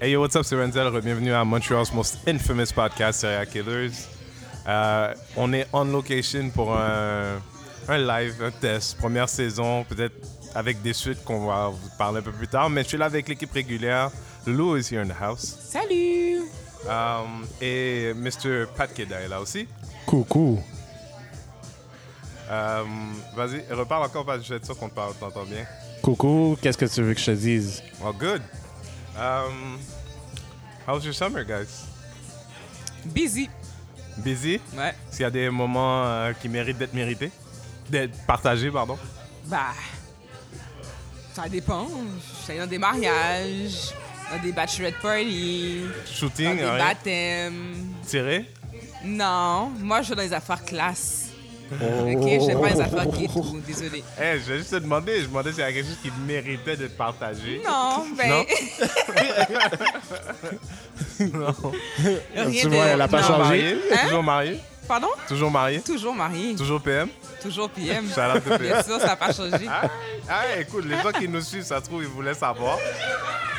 Hey yo, what's up, c'est Renzel. Bienvenue à Montreal's most infamous podcast, Serial Killers. Euh, on est on location pour un, un live, un test, première saison, peut-être avec des suites qu'on va vous parler un peu plus tard. Mais je suis là avec l'équipe régulière. Lou is here in the house. Salut! Um, et Mr. Pat Keda est là aussi. Coucou. Um, Vas-y, reparle encore parce que je suis sûr qu'on te parle- t'entend bien. Coucou, qu'est-ce que tu veux que je te dise? Well, good. Um, how's your summer, guys? Busy. Busy? Ouais. S'il y a des moments euh, qui méritent d'être mérités? D'être partagés, pardon? Bah. Ça dépend. J'allais dans des mariages, dans des bachelorette parties, dans Shooting, des rien? baptêmes. Tiré? Non, moi je vais dans les affaires classe. Oh. Ok, je vais pas les affaires ghetto, désolé. Eh, je vais juste te demander, je me demandais s'il y a quelque chose qui méritait d'être partagé. Non, ben. Non? rien Tu de- vois, elle a pas non. changé. Hein? Toujours marié? Pardon? Toujours marié? Toujours marié. Toujours PM? Toujours PM. Shout Bien sûr, ça n'a pas changé. Ah, ah, écoute, les gens qui nous suivent, ça se trouve, ils voulaient savoir.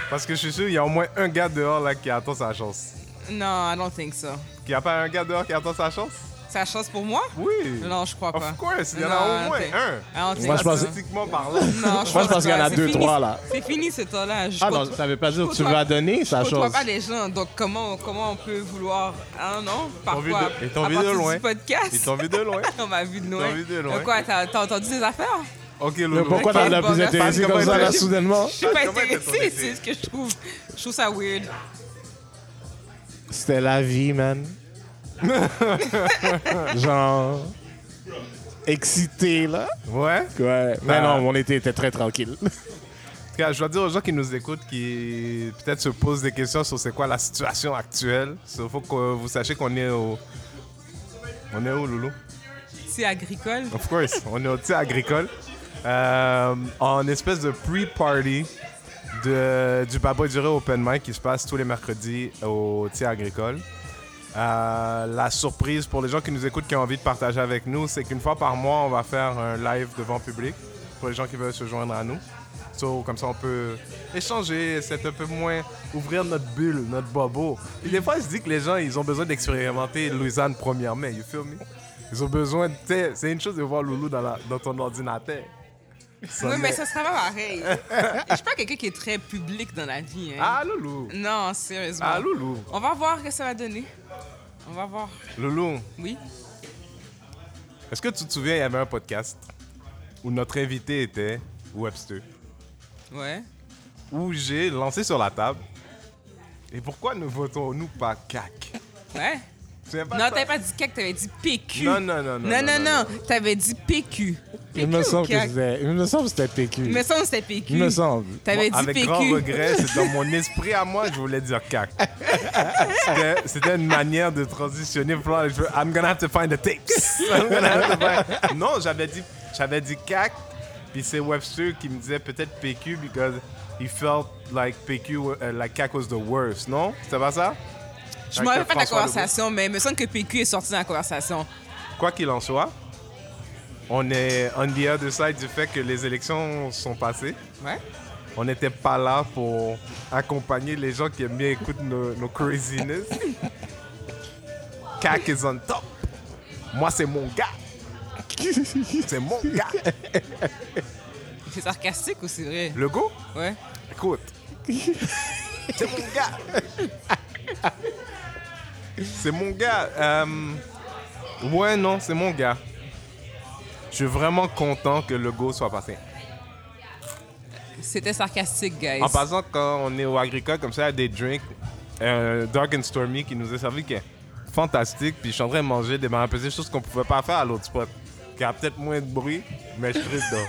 Parce que je suis sûr, il y a au moins un gars dehors là qui attend sa chance. Non, I don't think so. Qu'il n'y a pas un gars dehors qui attend sa chance? C'est la chance pour moi? Oui. Non, je crois pas. Of course, il y en a au moins un. Think Moi, je pense- Statistiquement parlant. Non, je Moi, je pense qu'il y en a deux, fini. trois, là. C'est fini ce temps-là. Je Ah non, ça veut pas dire que tu vas donner sa je côtoie chose. pas les gens, donc comment, comment on peut vouloir. Ah non, parfois. de- ils t'ont à vu de loin. podcast. Ils t'ont vu de loin. on m'a vu de loin. vu de loin. Donc quoi, t'as t'as entendu des affaires? Ok, Loulou. pourquoi Ok, t'en as bon, plus merci. intéressé Parce comme ça, là, soudainement? Je suis pas t'as intéressée, c'est ce que je trouve. Je trouve ça weird. C'était la vie, man. Genre... Excité, là. Ouais. Ouais. Mais Ah. non, mon été était très tranquille. En tout cas, je dois dire aux gens qui nous écoutent, qui peut-être se posent des questions sur c'est quoi la situation actuelle. Il faut que vous sachiez qu'on est au. On est où, Loulou? C'est agricole. Of course, on est au tir agricole. Euh, en espèce de pre-party de, du Baba Duré Open Mic qui se passe tous les mercredis au tir agricole. Euh, la surprise pour les gens qui nous écoutent, qui ont envie de partager avec nous, c'est qu'une fois par mois, on va faire un live devant public pour les gens qui veulent se joindre à nous. So, comme ça, on peut échanger, c'est un peu moins ouvrir notre bulle, notre bobo. Et des fois, je dis que les gens, ils ont besoin d'expérimenter Louisiane 1er mai, you feel me? Ils ont besoin de... C'est une chose de voir Loulou dans, dans ton ordinateur. Ça Oui, mais ça serait pas pareil. Je suis pas quelqu'un qui est très public dans la vie. Hein. Ah, Loulou! Non, sérieusement. Ah, Loulou! On va voir ce que ça va donner. On va voir. Loulou, Oui. est-ce que tu te souviens, il y avait un podcast où notre invité était Webster, Ouais. où j'ai lancé sur la table. Et pourquoi ne votons-nous pas CAC? Ouais. Non, t'avais pas dit CAC, t'avais dit PQ. Non, non, non, non. Non, non, non. T'avais dit PQ. Il me semble que CAQ? c'était... Il me semble que c'était PQ. Il me semble que c'était PQ. Il me semble. T'avais dit Avec PQ. grand regret, c'est dans mon esprit à moi, je voulais dire CAC. C'était- C'était une manière de transitionner. I'm gonna have to find the tapes. I'm gonna have to find- Non, j'avais dit, j'avais dit CAC, puis c'est Webster qui me disait peut-être PQ because he felt like PQ, uh, like CAC was the worst, non? C'était pas ça? Je m'en rappelle pas de la Legault. conversation, mais il me semble que PQ est sorti dans la conversation. Quoi qu'il en soit, on est on the other side du fait que les élections sont passées. Ouais. On n'était pas là pour accompagner les gens qui aiment bien écouter nos, nos craziness. CAC is on top. Moi, c'est mon gars. C'est mon gars. C'est sarcastique ou c'est vrai? Le go, Ouais. écoute. C'est mon gars. C'est mon gars. Euh, ouais, non, c'est mon gars. Je suis vraiment content que le go soit passé. C'était sarcastique, guys. En passant, quand on est au agricole, comme ça, il y a des drinks, euh, Dark and Stormy qui nous est servi, qui est fantastique. Puis je suis en train de manger des marins pesés, chose qu'on pouvait pas faire à l'autre spot. Qui a peut-être moins de bruit, mais je suis dedans.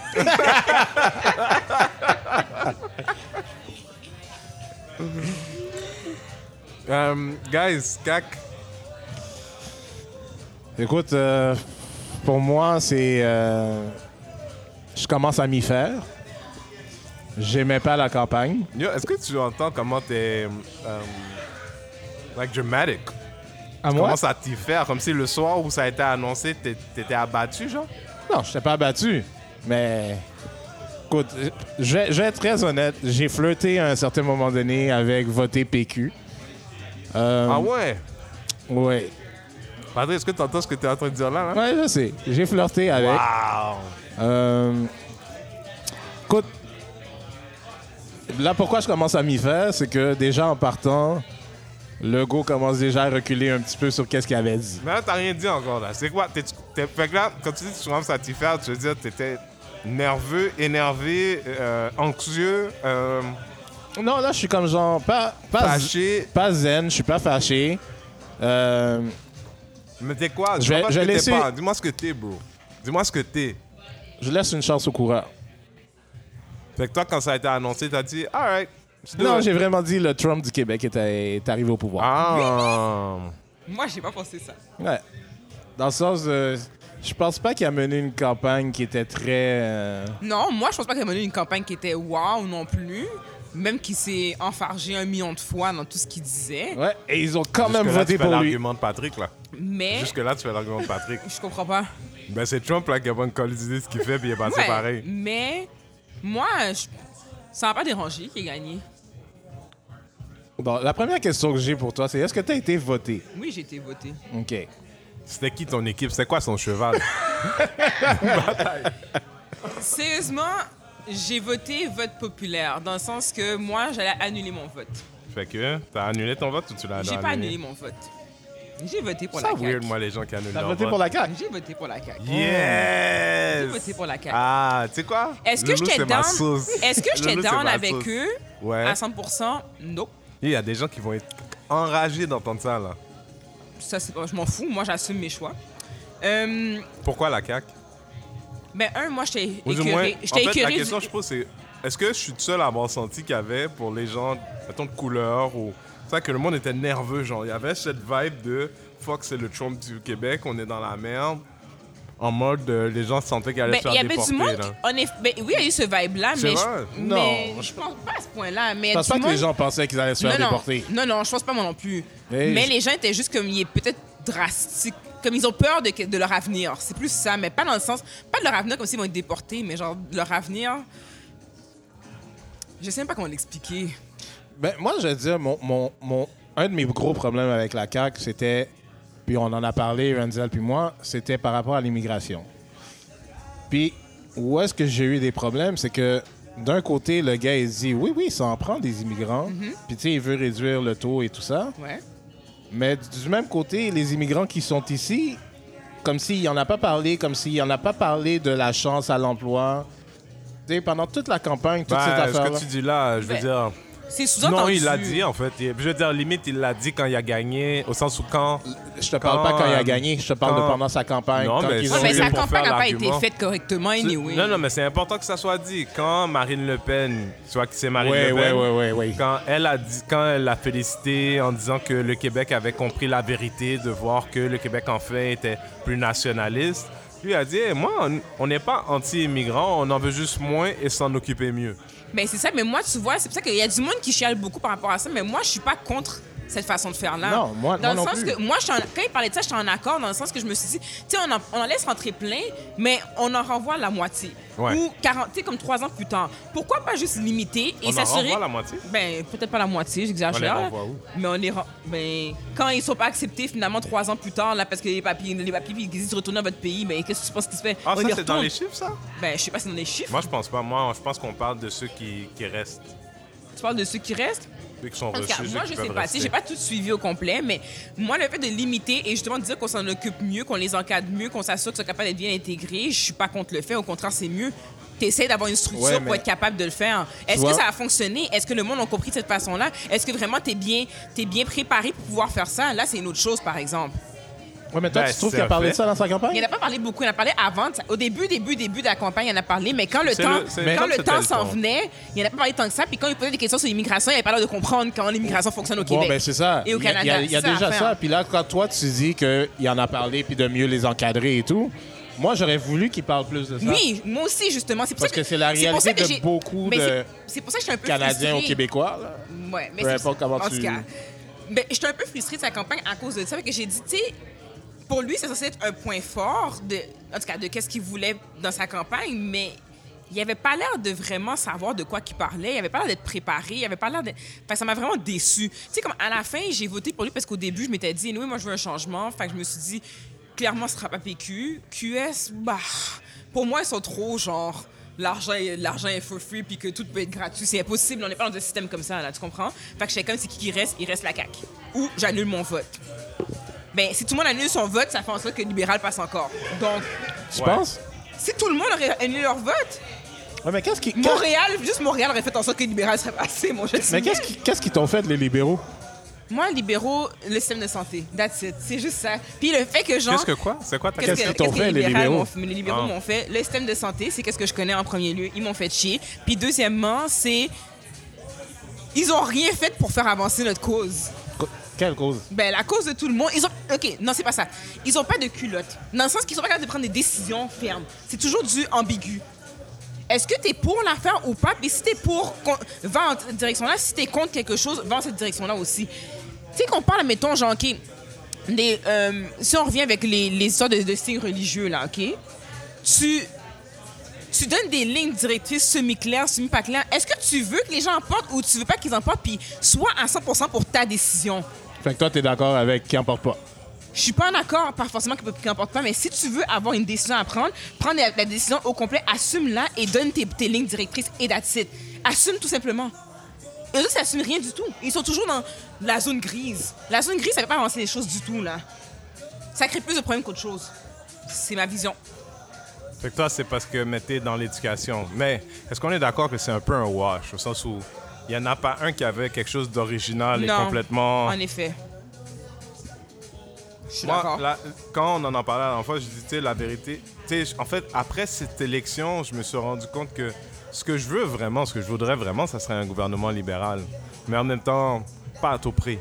Euh, guys, CAC, Écoute, euh, pour moi, c'est... euh, je commence à m'y faire. J'aimais pas la campagne. yo, est-ce que tu entends comment t'es. like dramatic? À moi? Comment ça t'y faire? Comme si le soir où ça a été annoncé, t'é- t'étais abattu, genre? Non, je t'ai pas abattu. Mais Écoute, je vais, je vais être très honnête. J'ai flirté à un certain moment donné avec voter PQ. Euh, Ah ouais? ouais. Patrick, est-ce que tu entends ce que tu es en train de dire là? là? Ouais, je sais. J'ai flirté avec. Wow! Euh, écoute, là, pourquoi je commence à m'y faire, c'est que déjà en partant, le go commence déjà à reculer un petit peu sur qu'est-ce qu'il avait dit. Mais là, t'as rien dit encore, là. C'est quoi? T'es, t'es- fait que là, quand tu dis que tu commences à t'y faire, tu veux dire t'étais nerveux, énervé, euh, anxieux, euh, Non, là, je suis comme genre, pas, pas, fâché. pas zen, je suis pas fâché. Euh, Mais t'es quoi? Je Je vais- pas je ce que vais t'es laisser- pas. Dis-moi ce que t'es, bro. Dis-moi ce que t'es. je laisse une chance au coureur. Fait que toi, quand ça a été annoncé, t'as dit, alright. Non, j'ai vraiment dit le Trump du Québec est, est arrivé au pouvoir. Ah! Moi, j'ai pas pensé ça. Ouais. Dans le sens, euh, je pense pas qu'il a mené une campagne qui était très. euh, Non, moi, je pense pas qu'il a mené une campagne qui était wow non plus. Même qu'il s'est enfargé un million de fois dans tout ce qu'il disait. Ouais, et ils ont quand même voté tu fais pour lui. l'argument de Patrick, là. Mais Jusque-là, tu fais l'argument de Patrick. je comprends pas. Ben, c'est Trump, là, qui a pas une de ce qu'il fait, puis il est passé Ouais, pareil. mais moi, je- ça m'a pas dérangé qu'il ait gagné. Bon, la première question que j'ai pour toi, c'est est-ce que tu as été voté? Oui, j'ai été voté. OK. C'était qui ton équipe? C'était quoi son cheval? Sérieusement, j'ai voté vote populaire, dans le sens que moi, j'allais annuler mon vote. fait que, t'as annulé ton vote ou tu l'as J'ai pas annulé? mon vote. J'ai voté pour Ça la CAQ. weird, moi, les gens qui annulent T'as leur voté vote. pour la CAQ? J'ai voté pour la CAQ. Yes! J'ai voté pour la CAQ. Ah, tu sais quoi? Est-ce que Loulou, j'étais c'est ma down? sauce. Est-ce que j'étais Loulou, c'est down ma avec sauce. eux? Ouais. à 100%? Non. Il y a des gens qui vont être enragés d'entendre ça, là. Ça, c'est pas, je m'en fous. Moi, j'assume mes choix. Euh, Pourquoi la CAQ? Ben, un, moi, j'étais Ou du moins, écœurée. en J'étais fait, la question que du- je pose, c'est est-ce que je suis le seul à avoir senti qu'il y avait pour les gens, mettons, de couleur ou ça que le monde était nerveux, genre il y avait cette vibe de fuck c'est le Trump du Québec, on est dans la merde, en mode euh, les gens sentaient qu'ils allaient Ben, se faire il y avait déporter du monde. là. on est- ben, oui, il y a eu ce vibe-là, mais, vrai? je, Non. mais je pense pas à ce point-là. Mais Je pense pas que monde- les gens pensaient qu'ils allaient se faire non, déporter. non, non, non, je pense pas moi non plus. Hey, mais je- les gens étaient juste comme, il est peut-être drastique. Comme ils ont peur de, leur avenir. C'est plus ça, mais pas dans le sens. Pas de leur avenir comme s'ils vont être déportés, mais genre de leur avenir. Je sais même pas comment l'expliquer. Ben, moi, je veux dire, mon, mon, mon- un de mes gros problèmes avec la CAQ, c'était, puis on en a parlé, Renzel puis moi, c'était par rapport à l'immigration. Puis, où est-ce que j'ai eu des problèmes, c'est que d'un côté, le gars, il dit, oui, oui, ça en prend des immigrants, puis tu sais, il veut réduire le taux et tout ça. Ouais. Mais du même côté, les immigrants qui sont ici, comme s'il n'en a pas parlé, comme s'il n'en a pas parlé de la chance à l'emploi. Tu sais, pendant toute la campagne, toute cette Ben, ce affaire que tu dis là, je veux Ben, dire. C'est sous-entendu. Non, il l'a dit en fait. Je veux dire, limite, il l'a dit quand il a gagné, au sens où quand. Je te parle pas quand il a gagné, je te parle quand- de pendant sa campagne. Non, quand mais ils c'est Ouais, ont mais sa campagne n'a pas été faite correctement, anyway. Non, non, mais c'est important que ça soit dit. Quand Marine Le Pen, tu vois que c'est Marine Ouais, Le Pen, ouais, ouais, ouais. quand elle a dit, quand elle l'a félicité en disant que le Québec avait compris la vérité, de voir que le Québec en fait était plus nationaliste, lui a dit, moi, on- on n'est pas anti-immigrants, on en veut juste moins et s'en occuper mieux. Ben c'est ça, mais moi, tu vois, c'est pour ça qu'il y a du monde qui chiale beaucoup par rapport à ça, mais moi, je suis pas contre cette façon de faire-là. Non, moi- Dans moi le non sens plus. que, moi, je suis en- quand il parlait de ça, j'étais en accord, dans le sens que je me suis dit, tu sais, on, en- on en laisse rentrer plein, mais on en renvoie la moitié. Ouais. Ou 40, tu sais, comme trois ans plus tard. Pourquoi pas juste limiter et On en s'assurer. renvoie la moitié? Ben, peut-être pas la moitié, j'exagère. renvoie où? Mais on ren- ben, quand ils sont pas acceptés finalement trois ans plus tard, là, parce que les papiers, les papiers, ils disent de retourner dans votre pays, ben, qu'est-ce que tu penses qui se fait? Ah, on ça, c'est dans les chiffres, ça? Ben, je sais pas si c'est dans les chiffres. Moi, je pense pas. Moi, je pense qu'on parle de ceux qui, qui restent. Tu parles de ceux qui restent? Sont En cas, moi, je sais pas. rester. Si j'ai pas tout suivi au complet, mais moi, le fait de limiter et justement de dire qu'on s'en occupe mieux, qu'on les encadre mieux, qu'on s'assure qu'ils sont capables d'être bien intégrés, je suis pas contre le fait. Au contraire, c'est mieux. T'essaies d'avoir une structure Ouais, pour être capable de le faire. Est-ce que ça a fonctionné? Est-ce que le monde a compris de cette façon-là? Est-ce que vraiment bien, es bien préparé pour pouvoir faire ça? Là, c'est une autre chose, par exemple. Ouais, mais toi, Ben, tu trouves qu'il a parlé fait. de ça dans sa Il campagne? en a pas parlé beaucoup. Il en a parlé avant. Au début, début, début de la campagne, il en a parlé. Mais quand le temps, le- quand le temps s'en temps. venait, il en a pas parlé tant que ça. Puis quand il posait des questions sur l'immigration, il avait pas l'air de comprendre comment l'immigration fonctionne au Bon, Québec. ben c'est ça. Et au Il y a- Canada. Il y a, il y a C'est ça déjà ça. Puis là, quand toi, tu dis qu'il en a parlé puis de mieux les encadrer et tout, moi, j'aurais voulu qu'il parle plus de ça. Oui, moi aussi, justement. C'est pour Parce ça que c'est la pour réalité ça que de beaucoup Mais de c'est- C'est pour ça que je suis un peu Canadiens ou. Québécois. Là. Ouais, mais Peu c'est- importe comment en tu- tout cas, ben, j'étais un peu frustrée de sa campagne à cause de ça. Parce que j'ai dit, tu sais, pour lui, c'est censé être un point fort de, en tout cas, de qu'est-ce qu'il voulait dans sa campagne, mais il avait pas l'air de vraiment savoir de quoi qu'il parlait. Il avait pas l'air d'être préparé. Il avait pas l'air de. Que ça m'a vraiment déçu. Tu sais, comme à la fin, j'ai voté pour lui parce qu'au début, je m'étais dit, oui, moi, je veux un changement. Fait que je me suis dit, clairement, ce sera pas PQ. QS, bah, pour moi, ils sont trop genre. L'argent est, for free puis que tout peut être gratuit. C'est impossible. On n'est pas dans un système comme ça, là. Tu comprends? Fait que comme c'est qui qui reste, il reste la CAQ. Ou j'annule mon vote. Ben, si tout le monde annule son vote, ça fait en sorte que le libéral passe encore. Donc, Tu Ouais. penses? si tout le monde aurait annulé leur vote, Ouais, mais qu'est-ce qui. Montréal, juste Montréal aurait fait en sorte que le libéral serait passé, mon je Mais qu'est-ce qui- qu'est-ce qu'ils t'ont fait, les libéraux? Moi, libéraux, le système de santé. That's it. C'est juste ça. Puis le fait que, genre. Qu'est-ce que quoi? C'est quoi ta Qu'est-ce Qu'est-ce que, qu'ils t'ont que fait, les libéraux? libéraux? m'ont fait- Les libéraux Ah. m'ont fait. Le système de santé, c'est qu'est-ce que je connais en premier lieu. Ils m'ont fait chier. Puis deuxièmement, c'est. Ils ont rien fait pour faire avancer notre cause. Quelle cause? Ben, la cause de tout le monde, ils ont. Ok, non, c'est pas ça. Ils ont pas de culotte. Dans le sens qu'ils sont pas capables de prendre des décisions fermes. C'est toujours du ambigu. Est-ce que tu es pour la faire ou pas? Puis si tu es pour, va en cette direction-là. Si tu es contre quelque chose, va en cette direction-là aussi. Tu sais, qu'on parle, mettons, genre, OK, euh, si on revient avec les, les histoires de, signes religieux, là, OK? Tu, tu donnes des lignes directrices semi-claires, semi-pas claires. Est-ce que tu veux que les gens en portent ou tu veux pas qu'ils en portent? Puis sois à 100 pour ta décision? Fait que toi, t'es d'accord avec qui en porte pas. Je suis pas en accord, pas forcément qu'il n'importe pas, mais si tu veux avoir une décision à prendre, prends la, la décision au complet, assume-la et donne tes, tes lignes directrices et that's it. Assume tout simplement. Eux autres, ils n'assument rien du tout. Ils sont toujours dans la zone grise. La zone grise, ça fait pas avancer les choses du tout, là. Ça crée plus de problèmes qu'autre chose. C'est ma vision. Fait que toi, c'est parce que mettez dans l'éducation. Mais est-ce qu'on est d'accord que c'est un peu un wash, au sens où il n'y en a pas un qui avait quelque chose d'original et complètement. En effet. Je suis Moi, la- quand on en a parlé la dernière fois, je dis, tu sais, la vérité. En fait, après cette élection, je me suis rendu compte que ce que je veux vraiment, ce que je voudrais vraiment, ça serait un gouvernement libéral. Mais en même temps, pas à tout prix.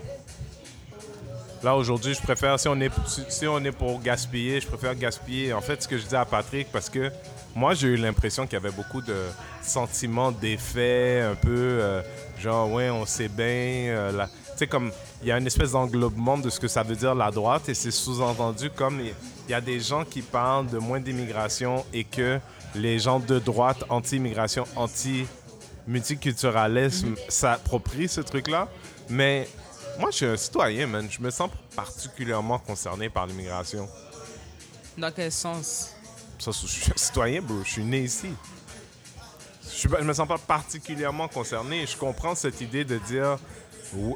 Là, aujourd'hui, je préfère, si on, est, si on est pour gaspiller, je préfère gaspiller. En fait, ce que je dis à Patrick, parce que moi, j'ai eu l'impression qu'il y avait beaucoup de sentiments d'effet, un peu euh, genre, ouais, on sait bien. euh, la- Tu sais, comme, il y a une espèce d'englobement de ce que ça veut dire la droite, et c'est sous-entendu comme il il y a des gens qui parlent de moins d'immigration et que les gens de droite, anti-immigration, anti-multiculturalisme, s'approprient ce truc-là. Mais moi, je suis un citoyen, man. Je me sens particulièrement concerné par l'immigration. Dans quel sens? Je suis citoyen. Je suis né ici. Je, je me sens pas particulièrement concerné. Je comprends cette idée de dire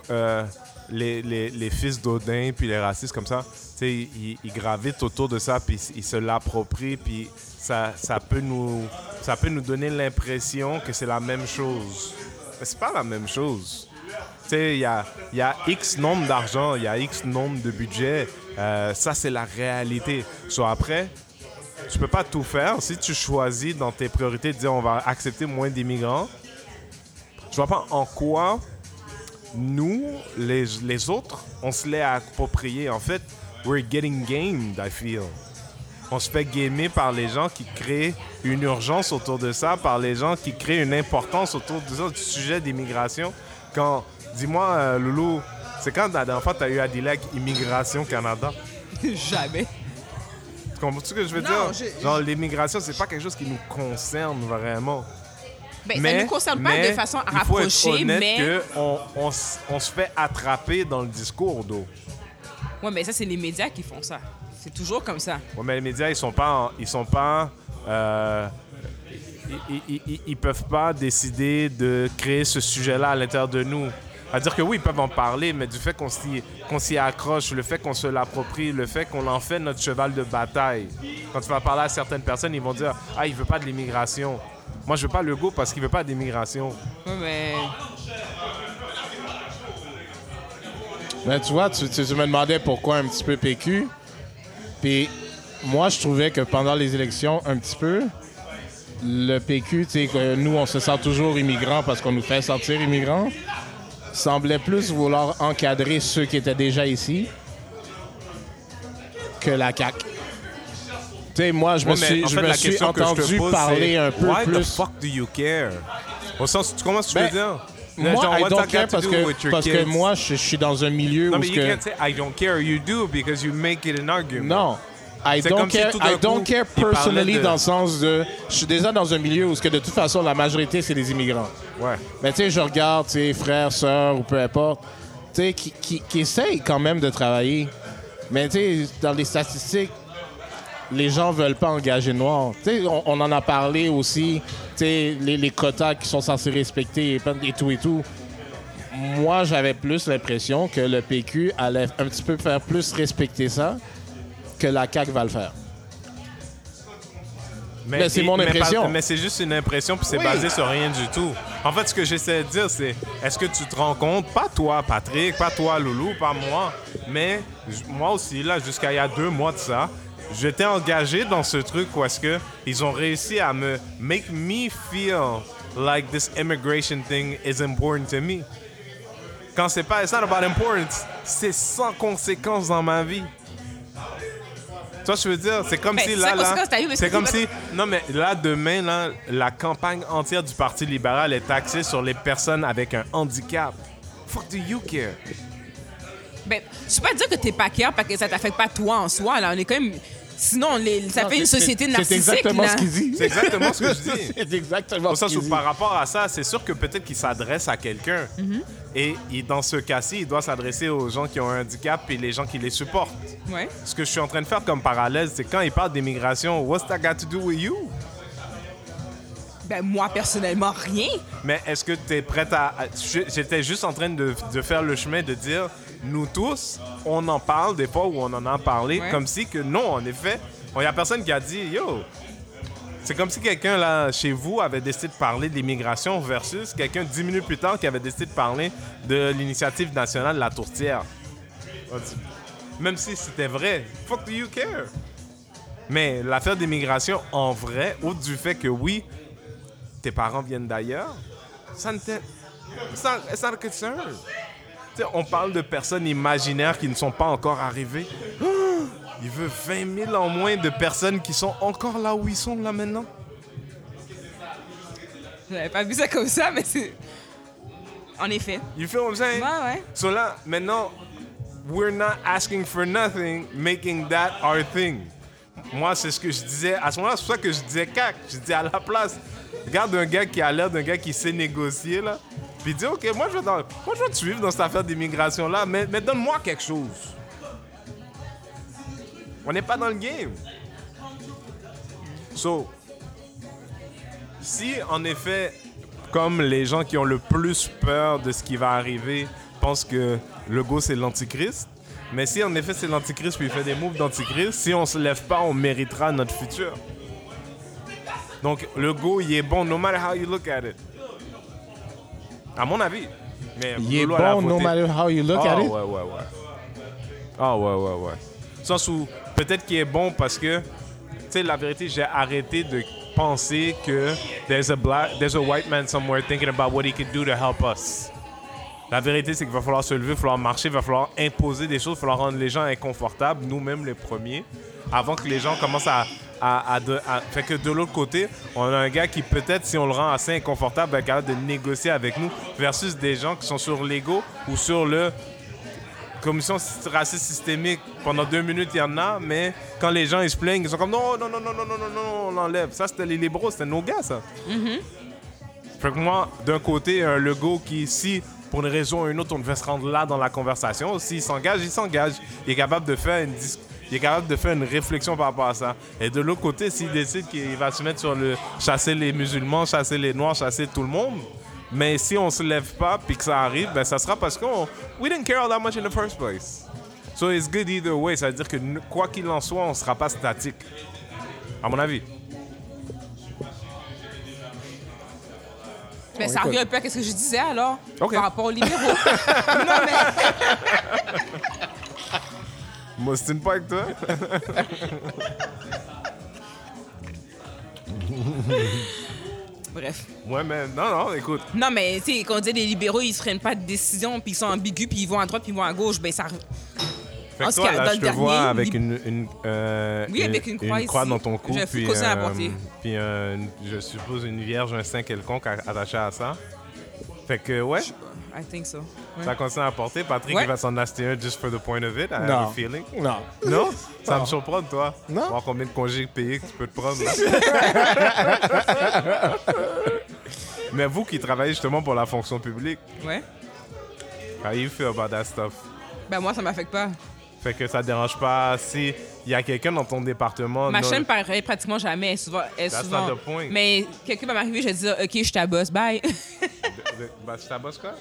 euh, les, fils d'Odin puis les racistes comme ça, ils, ils gravitent autour de ça puis ils se l'approprient puis ça, peut nous ça peut nous donner l'impression que c'est la même chose. Mais c'est pas la même chose. Il y a, y a X nombre d'argent, il y a X nombre de budget. Euh, ça, c'est la réalité. Soit après, tu peux pas tout faire. Si tu choisis dans tes priorités de dire on va accepter moins d'immigrants, je vois pas en quoi nous, les, les autres, on se l'est approprié. En fait, we're getting gamed, I feel. On se fait gamer par les gens qui créent une urgence autour de ça, par les gens qui créent une importance autour de ça, du sujet d'immigration. Quand, dis-moi, euh, Loulou, c'est quand la dernière fois tu as eu à avec Immigration Canada? Jamais. Tu comprends ce que je veux Non, dire? je- Genre, l'immigration, c'est pas quelque chose qui nous concerne vraiment. Ben, ça ne nous concerne pas mais de façon rapprochée, mais. que on, on se fait attraper dans le discours, d'eau. Ouais, mais ça, c'est les médias qui font ça. C'est toujours comme ça. Ouais, mais les médias, ils sont pas... en- ils sont pas... euh, ils, ils- ils- ils peuvent pas décider de créer ce sujet-là à l'intérieur de nous. À dire que oui, ils peuvent en parler, mais du fait qu'on s'y, qu'on s'y accroche, le fait qu'on se l'approprie, le fait qu'on en fait notre cheval de bataille. Quand tu vas parler à certaines personnes, ils vont dire Ah, il veut pas de l'immigration. Moi, je veux pas le go parce qu'il veut pas d'immigration. Mais. Mais tu vois, tu, tu- tu me demandais pourquoi un petit peu PQ. Puis moi, je trouvais que pendant les élections, un petit peu, le PQ, tu sais, que nous, on se sent toujours immigrants parce qu'on nous fait sentir immigrants, semblait plus vouloir encadrer ceux qui étaient déjà ici que la CAQ. Tu sais, moi, je me Ouais, suis, en je me entendu pose, parler un peu Why plus. the fuck do you care? Au sens, tu que je Ben, veux dire? Moi, Genre, I don't care parce que, parce que moi, je, je suis dans un milieu Non, où mais you que... can't say I don't care. You do because you make it an argument. Non. I don't si care, I don't coup, care personally de- dans le sens de. Je suis déjà dans un milieu où, que de toute façon, la majorité, c'est des immigrants. Mais tu sais, je regarde, tu sais, frères, sœurs ou peu importe, tu sais, qui, qui, essayent quand même de travailler. Mais tu sais, dans les statistiques, les gens veulent pas engager de noirs. Tu sais, on, on en a parlé aussi, tu sais, les, les quotas qui sont censés respecter et, et tout et tout. Moi, j'avais plus l'impression que le PQ allait un petit peu faire plus respecter ça que la CAQ va le faire. Mais c'est mon impression. Mais, c'est juste une impression, puis c'est Oui. basé sur rien du tout. En fait, ce que j'essaie de dire, c'est est-ce que tu te rends compte, pas toi, Patrick, pas toi, Loulou, pas moi, mais moi aussi, là, jusqu'à il y a deux mois de ça, j'étais engagé dans ce truc où est-ce que ils ont réussi à me make me feel like this immigration thing is important to me. Quand c'est pas, it's not about importance, c'est sans conséquence dans ma vie. Que je veux dire, c'est comme Ben, si là, c'est comme si, non mais là demain là, la campagne entière du Parti libéral est axée sur les personnes avec un handicap. Fuck do you care? Ben, je peux pas dire que t'es pas care parce que ça t'affecte pas toi en soi. Là. On est quand même. Sinon, les- ça Non, fait une société narcissique. C'est exactement là. ce qu'il dit. C'est exactement ce que je dis. c'est exactement Au ce sens qu'il où dit. par rapport à ça, c'est sûr que peut-être qu'il s'adresse à quelqu'un. Mm-hmm. Et il- dans ce cas-ci, il doit s'adresser aux gens qui ont un handicap et les gens qui les supportent. Ouais. Ce que je suis en train de faire comme parallèle, c'est quand il parle d'immigration, what's that got to do with you? Ben, moi, personnellement, rien. Mais est-ce que tu es prête à. J'étais juste en train de, de faire le chemin de dire, nous tous, on en parle des fois où on en a parlé, Ouais. comme si que non, en effet, il n'y a personne qui a dit, yo. C'est comme si quelqu'un là chez vous avait décidé de parler de l'immigration versus quelqu'un dix minutes plus tard qui avait décidé de parler de l'initiative nationale de la tourtière. Même si c'était vrai, fuck do you care? Mais l'affaire d'immigration en vrai, outre du fait que oui, tes parents viennent d'ailleurs, ça ne t'est. Ça, ça sais, on parle de personnes imaginaires qui ne sont pas encore arrivées. Ah! Il veut 20 000 en moins de personnes qui sont encore là où ils sont là maintenant. J'avais pas vu ça comme ça, mais c'est. En effet. You feel what I'm saying? Ouais, ouais. So là, maintenant, we're not asking for nothing, making that our thing. Moi, c'est ce que je disais. À ce moment-là, c'est pour ça que je disais cac. Je dis à la place, regarde un gars qui a l'air d'un gars qui sait négocier, là. Puis dis, OK, moi, je vais, dans- moi, je vais te suivre dans cette affaire d'immigration-là, mais, mais donne-moi quelque chose. On n'est pas dans le game. So, si en effet, comme les gens qui ont le plus peur de ce qui va arriver pensent que Legault c'est l'antichrist, mais si en effet c'est l'antichrist puis il fait des moves d'antichrist, si on se lève pas, on méritera notre futur. Donc Legault, il est bon, no matter how you look at it. À mon avis. Mais Il est bon, no matter how you look Ah at it. ouais, ouais, ouais. Ah ouais, ouais, ouais. Sens où peut-être qu'il est bon parce que, tu sais, la vérité, j'ai arrêté de penser que there's a, black, there's a white man somewhere thinking about what he could do to help us. La vérité, c'est qu'il va falloir se lever, il va falloir marcher, il va falloir imposer des choses, il va falloir rendre les gens inconfortables, nous-mêmes les premiers, avant que les gens commencent à à, à, de. Fait que de l'autre côté, on a un gars qui peut-être, si on le rend assez inconfortable, est capable de négocier avec nous versus des gens qui sont sur l'ego ou sur le commission raciste systémique pendant deux minutes, il y en a, mais quand les gens ils se plaignent, ils sont comme non, non, non, non, non, non, non, non on l'enlève. Ça, c'était les libéraux, c'était nos gars, ça. Mm. Fait que moi, d'un côté, un Legault qui, si pour une raison ou une autre, on devait se rendre là dans la conversation, s'il s'engage, il s'engage. Il est capable de faire une discussion il est capable de faire une réflexion par rapport à ça. Et de l'autre côté, s'il décide qu'il va se mettre sur le chasser les musulmans, chasser les noirs, chasser tout le monde, mais si on se lève pas puis que ça arrive, ben ça sera parce qu'on we didn't care all that much in the first place. So it's good either way. Ça veut dire que quoi qu'il en soit, on sera pas statique. À mon avis. Ben, ça revient un peu à ce que je disais alors, par rapport aux libéraux. non, mais. M'ostine pas avec toi? Bref. Ouais, mais non, non, écoute. Non, mais tu sais, quand on dit les libéraux, ils se prennent pas de décision, puis ils sont ambigus, puis ils vont à droite, puis ils vont à gauche, ben ça. Fait que toi, là, je le te dernier, vois avec li- une, une, euh, Oui, avec une croix dans ton cou, puis, porter. puis euh, je suppose une vierge, un saint quelconque attaché à ça. Fait que, ouais, I think so. Ouais. ça continue à apporter. Patrick, Ouais. il va s'en acheter un just for the point of it. I have Non. a feeling. Non. Non? Ça me surprend, toi. Non. Voir combien de congés payés que tu peux te prendre. là. Mais vous qui travaillez justement pour la fonction publique, Ouais. how you feel about that stuff? Ben moi, ça m'affecte pas. Fait que ça te dérange pas si il y a quelqu'un dans ton département. Ma non- chaîne paraît pratiquement jamais. Elle souvent, elle souvent- not the point. Mais quelqu'un va m'arriver, je vais dire, OK, je t'abosse, bye. de- de- Bah, tu t'abosses quoi?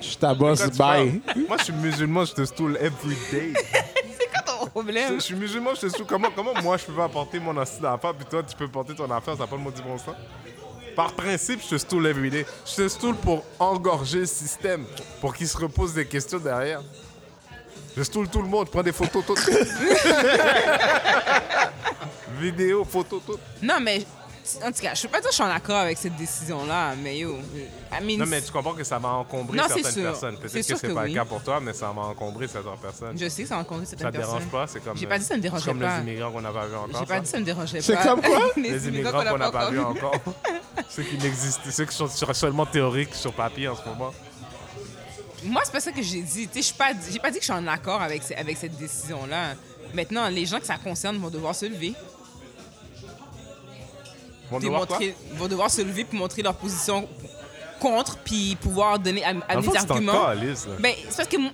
Je tu bye. Moi, je suis musulman, je te stoule every day. C'est quoi ton problème? je suis musulman, je te stoule. Comment, comment moi, je peux pas apporter mon d'affaires, puis toi, tu peux porter ton affaire, ça n'a pas le mot du bon sens? Par principe, je te stoule every day. Je te stoule pour engorger le système, pour qu'il se repose des questions derrière. Je stoule tout le monde, prends des photos toutes. Vidéo, photos toutes. Non, mais en tout cas, je peux pas dire que je suis en accord avec cette décision-là, mais yo, I mean, Non, mais tu comprends que ça va encombrer Non, certaines sûr. personnes. Peut-être que c'est pas oui. le cas pour toi, mais ça va encombrer certaines personnes. je sais que ça va rencontrer Ça certaines te dérange personnes. pas? C'est comme, J'ai pas dit que ça me c'est dérangeait comme pas. les immigrants qu'on n'a pas vu encore. J'ai pas ça. dit que ça me dérangeait pas. C'est comme quoi? Les immigrants qu'on n'a pas vus vus. encore. ceux qui n'existent, ceux qui sont seulement théoriques sur papier en ce moment. Moi, c'est pas ça que j'ai dit. Tu sais, je suis pas, j'ai pas dit que je suis en accord avec, avec cette décision-là. Maintenant, les gens que ça concerne vont devoir se lever. Vont devoir quoi? vont devoir se lever pour montrer leur position contre, puis pouvoir donner amener des arguments. Ben, c'est parce que mon-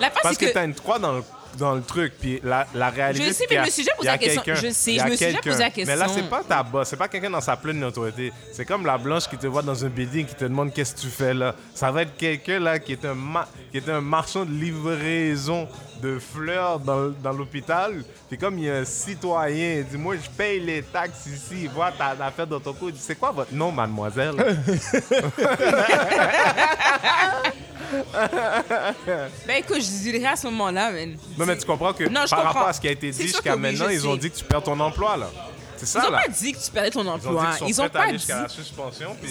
la face, Parce c'est que, que, t'as une croix dans le, dans le truc, puis la, la réalité. Je sais, mais a- je me suis déjà posé il y a la question. quelqu'un- Je sais, il y a je me suis déjà quelqu'un. posé la Mais là, question. c'est pas ta boss, c'est pas quelqu'un dans sa pleine autorité. C'est comme la blanche qui te voit dans un building qui te demande qu'est-ce que tu fais là. Ça va être quelqu'un là qui est un, ma- qui est un marchand de livraison de fleurs dans, dans l'hôpital. Puis comme il y a un citoyen, il dit Moi, je paye les taxes ici, vois ta affaire dans ton code. C'est quoi votre nom, mademoiselle? Ben écoute, je dirais à ce moment-là, man. Non, mais tu comprends que Non, je par comprends. rapport à ce qui a été dit jusqu'à oui, maintenant, ils ont dit que tu perds ton emploi là. C'est Ils ça ont là. pas dit que tu perdais ton Ils ont emploi. Ils ont prêts à pas dit. Ils ont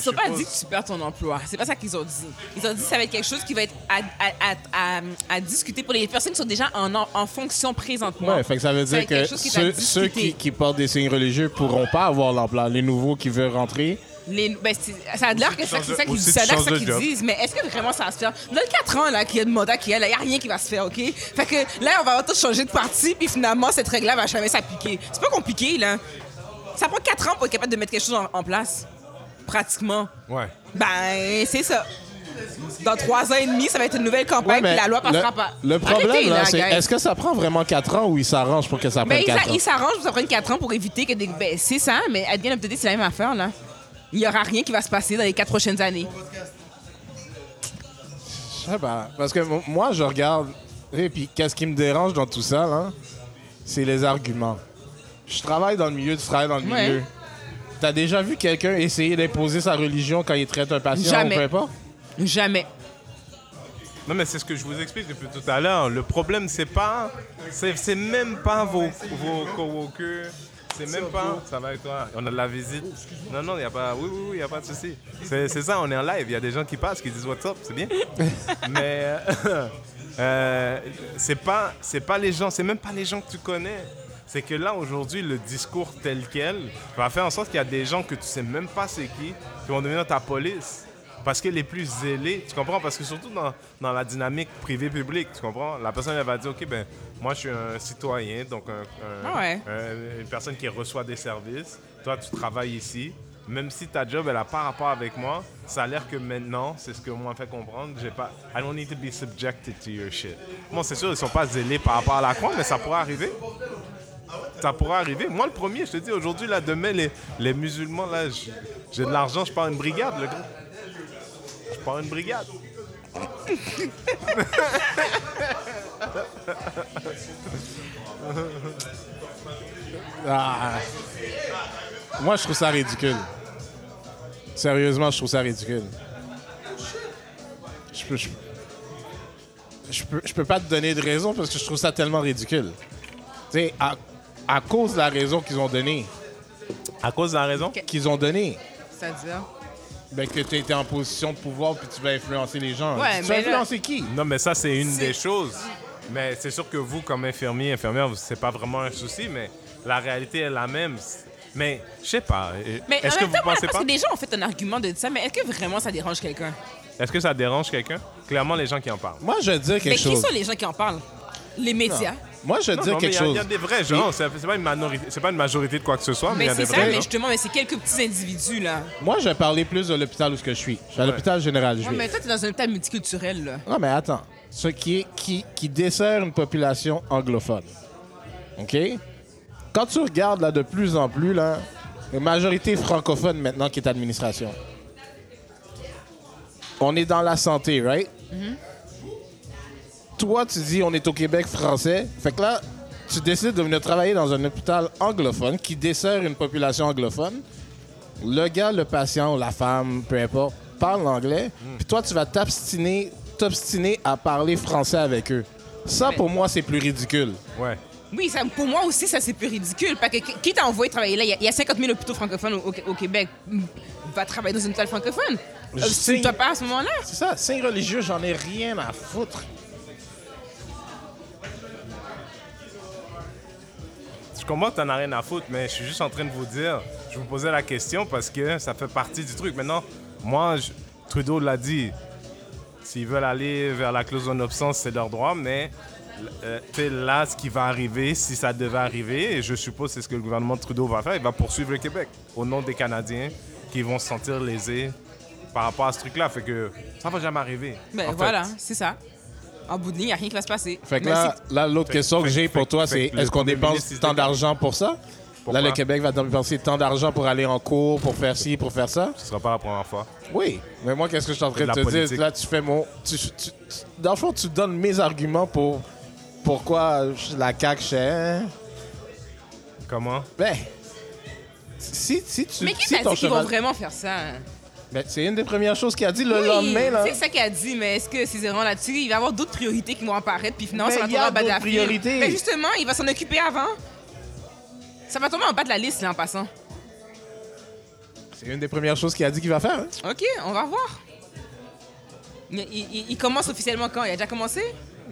je pas dit que tu perds ton emploi. C'est pas ça qu'ils ont dit. Ils ont dit que ça va être quelque chose qui va être à, à- à- à- à discuter pour les personnes qui sont déjà en, en fonction présentement. Ouais, fait que ça veut dire que qui ceux, ceux qui, qui portent des signes religieux pourront pas avoir l'emploi. Les nouveaux qui veulent rentrer, Les- ben, ça a l'air que c'est ça qu'ils ça ça disent. Mais est-ce que vraiment ça va se faire? Dans le 4 ans là, qu'il y a de mandat qu'il y a, il n'y a rien qui va se faire, OK? Fait que là, on va tous changer de parti, puis finalement, cette règle-là va jamais s'appliquer. C'est pas compliqué, là. Ça prend 4 ans pour être capable de mettre quelque chose en, en place. Pratiquement. Ouais. Ben, c'est ça. Dans 3 ans et demi, ça va être une nouvelle campagne, Ouais, puis la loi passera le, pas. le problème, Arrêtez, là, là, c'est est-ce que ça prend vraiment 4 ans ou ils s'arrangent pour que ça Ben, prenne 4 s'a- ans? il s'arrange pour que ça prenne 4 ans pour éviter que des. Ben, c'est ça, mais à bien c'est la même affaire, là. Il n'y aura rien qui va se passer dans les 4 prochaines années. Je sais pas. Parce que mo- moi, je regarde. Et puis, qu'est-ce qui me dérange dans tout ça, là? C'est les arguments. Je travaille dans le milieu, tu travailles dans le Ouais. milieu. T'as déjà vu quelqu'un essayer d'imposer sa religion quand il traite un patient Jamais. ou peu importe? Jamais. Non, mais c'est ce que je vous explique depuis tout à l'heure. Le problème, c'est pas. C'est c'est même pas vos, vos coworkers. C'est même pas. Ça va avec toi? On a de la visite. Non, non, il n'y a pas. Oui, oui, oui, il n'y a pas de souci. C'est c'est ça, on est en live. Il y a des gens qui passent, qui disent What's up, c'est bien. mais. euh, euh, c'est pas, c'est pas les gens, c'est même pas les gens que tu connais. C'est que là, aujourd'hui, le discours tel quel va faire en sorte qu'il y a des gens que tu sais même pas c'est qui, qui vont devenir ta police. Parce que les plus zélés, tu comprends? Parce que surtout dans, dans la dynamique privée-publique, tu comprends? La personne, elle va dire, OK, ben moi, je suis un citoyen, donc un- un- Ah ouais. un- une personne qui reçoit des services. Toi, tu travailles ici. Même si ta job, elle n'a pas rapport avec moi, ça a l'air que maintenant, c'est ce que moi fait comprendre, j'ai pas... I don't need to be subjected to your shit. Bon, c'est sûr, ils sont pas zélés par rapport à la croix, mais ça pourrait arriver. Ça pourrait arriver. Moi, le premier, je te dis, aujourd'hui, là, demain, les, les musulmans, là, j'ai de l'argent, je pars une brigade, le gars. Je pars une brigade. Ah. Moi, je trouve ça ridicule. Sérieusement, je trouve ça ridicule. Je peux, je, je peux, je peux pas te donner de raison parce que je trouve ça tellement ridicule. Tu sais, à, à cause de la raison qu'ils ont donnée, À cause de la raison? qu'ils ont donnée, C'est-à-dire? Ben que tu été en position de pouvoir puis tu vas influencer les gens. Ouais, tu mais vas là- influencer qui? Non, mais ça, c'est une des choses. Mais c'est sûr que vous, comme infirmier, infirmière, c'est pas vraiment un souci, mais la réalité est la même. Mais, je sais pas. euh, Mais Est-ce en que même vous temps, pensez parce pas? que des gens ont fait un argument de ça, mais est-ce que vraiment ça dérange quelqu'un? Est-ce que ça dérange quelqu'un? Clairement, les gens qui en parlent. Moi, je vais dire Mais quelque qui chose. sont les gens qui en parlent? Les médias. Moi, je Non, dire quelque chose. Il y, a des vrais gens. C'est pas, une minorité- c'est pas une majorité de quoi que ce soit, mais il y Mais a des c'est ça, vrais mais gens. justement, mais c'est quelques petits individus, là. Moi, je vais parler plus de l'hôpital où ce que je suis. Je suis à Ouais. l'hôpital général Ouais, juif. mais toi, t'es dans un hôpital multiculturel, là. Non, mais attends. Ce qui, est, qui, qui dessert une population anglophone. OK? Quand tu regardes là, de plus en plus, là, une majorité francophone maintenant qui est administration. On est dans la santé, right? Toi, tu dis on est au Québec français. Fait que là, tu décides de venir travailler dans un hôpital anglophone qui dessert une population anglophone. Le gars, le patient ou la femme, peu importe, parle l'anglais. Puis toi, tu vas t'abstiner, t'obstiner à parler français avec eux. Ça, Mais- pour moi, c'est plus ridicule. Ouais. Oui, ça, pour moi aussi, ça, c'est plus ridicule. Parce que qui t'a envoyé travailler là? Il y a- il y, a 50 000 hôpitaux francophones au, au- au Québec. Va travailler dans un hôpital francophone. Je Euh, t'as pas à ce moment-là? C'est ça, signe religieux, j'en ai rien à foutre. Comprends t'en as rien à foutre, mais je suis juste en train de vous dire, je vous posais la question parce que ça fait partie du truc. Maintenant, moi, je- Trudeau l'a dit, s'ils veulent aller vers la clause non obstance, c'est leur droit, mais euh, là, ce qui va arriver, si ça devait arriver, et je suppose que c'est ce que le gouvernement de Trudeau va faire, il va poursuivre le Québec au nom des Canadiens qui vont se sentir lésés par rapport à ce truc-là. Fait que ça va jamais arriver. Ben En fait. voilà, c'est ça. En bout de ligne, il n'y a rien qui va se passer. Fait que Mais là, là l'autre Fait- question que j'ai fait- pour toi, fait c'est est-ce qu'on dépense tant d'argent pour ça? Pourquoi? Là, le Québec va dépenser tant d'argent pour aller en cours, pour faire ci, pour faire ça? Ce sera pas la première fois. Oui. Mais moi, qu'est-ce que je suis en train De te dire? Là, tu fais mon. Tu, tu- tu- dans le fond, tu donnes mes arguments pour pourquoi la CAQ chère. Comment? Ben. Si, si tu. Mais qui si t'a dit qu'ils vont vraiment faire ça? Ben, c'est une des premières choses qu'il a dit le Oui, lendemain, là. C'est ça qu'il a dit, mais est-ce que c'est vraiment là-dessus? Il va y avoir d'autres priorités qui vont apparaître, puis finalement, Mais ça va tomber en bas de la priorités. Mais justement, il va s'en occuper avant. Ça va tomber en bas de la liste, là, en passant. C'est une des premières choses qu'il a dit qu'il va faire. hein. OK, on va voir. Il, il- il commence officiellement quand? Il a déjà commencé?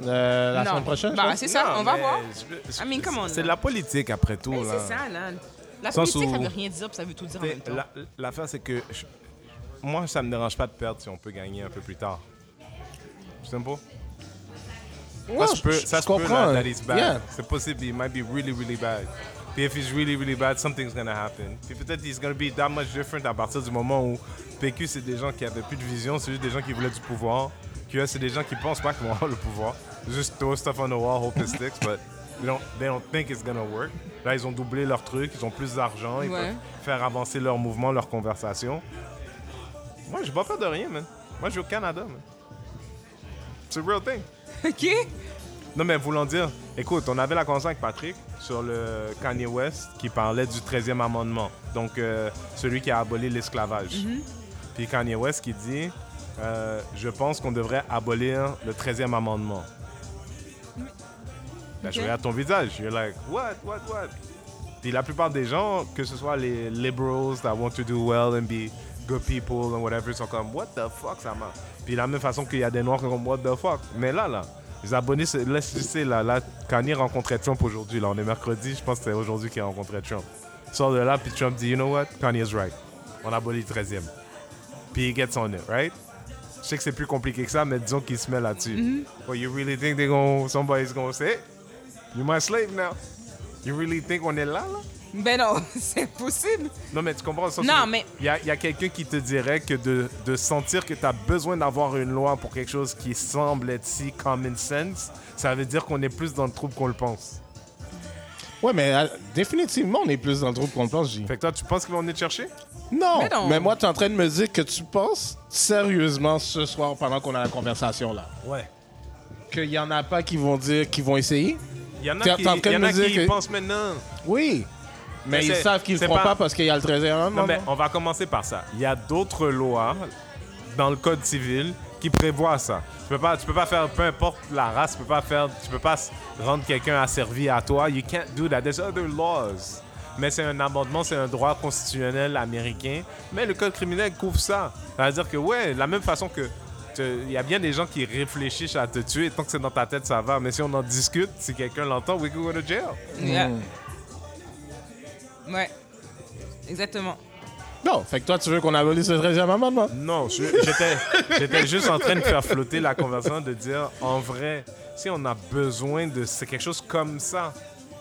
Euh, la Non. semaine prochaine, Bah, c'est ça, Non, on va voir. je- I mean, come on, C'est de la politique après tout. Mais là. c'est ça, là. La politique, ça veut rien dire, puis ça veut tout dire en même temps. la- L'affaire, c'est que je- moi, ça me dérange pas de perdre si on peut gagner un peu plus tard. Simple. Ouais, ça se peut, ça se peut comprends. là, that it's bad. Yeah. C'est possible, it might be really, really bad. Puis if it's really, really bad, something's gonna happen. Puis peut-être it's gonna be that much different à partir du moment où PQ, c'est des gens qui avaient plus de vision, c'est juste des gens qui voulaient du pouvoir. QS, c'est des gens qui pensent pas qu'ils vont avoir le pouvoir. Just throw stuff on the wall, hope it sticks, but they don't, they don't think it's gonna work. Là, ils ont doublé leur truc, ils ont plus d'argent, ils Ouais. peuvent faire avancer leur mouvement, leur conversation. Moi, je pas peur de rien, man. Moi, je suis au Canada, man. C'est a real thing. OK? Non, mais voulant dire, écoute, on avait la conversation avec Patrick sur le Kanye West qui parlait du 13e amendement. Donc, euh, celui qui a aboli l'esclavage. Puis Kanye West qui dit euh, Je pense qu'on devrait abolir le 13e amendement. Là, je regarde ton visage. You're like, what, what, what? Puis la plupart des gens, que ce soit les liberals that want to do well and be good people and whatever, sont comme, what the fuck, ça marche. Puis de la même façon qu'il y a des noirs qui sont comme, what the fuck. Mais là, là, les abonnés, se- laisse sais, là, là, Kanye rencontrait Trump aujourd'hui, là, on est mercredi, je pense que c'est aujourd'hui qu'il a rencontré Trump. Sort de là, puis Trump dit, you know what, Kanye's right. On abolit le 13e. Puis he gets on it, right? Je sais que c'est plus compliqué que ça, mais disons qu'il se met là-dessus. Well, you really think they're gonna, somebody's gonna say, you my slave now? You really think on est là, là? Ben non, c'est impossible. Non, mais tu comprends sens Non, mais- Il y a, il y a quelqu'un qui te dirait que de, de sentir que tu as besoin d'avoir une loi pour quelque chose qui semble être si common sense, ça veut dire qu'on est plus dans le trouble qu'on le pense. Ouais, mais euh, définitivement, on est plus dans le trou qu'on le pense, J. Fait que toi, tu penses qu'ils vont venir te chercher? Non, Mais non. mais moi, tu es en train de me dire que tu penses sérieusement ce soir, pendant qu'on a la conversation là, Ouais. qu'il y en a pas qui vont dire qu'ils vont essayer? Il y en a qui, y en a me dire qui que- pensent maintenant. Oui. Mais ils savent qu'ils le c'est feront pas- pas, parce qu'il y a le 13e amendement. Non, mais on va commencer par ça. Il y a d'autres lois dans le code civil qui prévoient ça. Tu peux pas, tu peux pas faire, peu importe la race, tu peux pas faire, tu peux pas rendre quelqu'un asservi à toi. You can't do that. There's other laws. Mais c'est un amendement, c'est un droit constitutionnel américain. Mais le code criminel couvre ça. Ça veut dire que, ouais, de la même façon que il y a bien des gens qui réfléchissent à te tuer. Tant que c'est dans ta tête, ça va. Mais si on en discute, si quelqu'un l'entend, we could go to jail. Yeah. Ouais. Exactement. Non, fait que toi, tu veux qu'on abolisse le 13e amendement? Non, je- j'étais j'étais juste en train de faire flotter la conversation, de dire, en vrai, si on a besoin de c'est quelque chose comme ça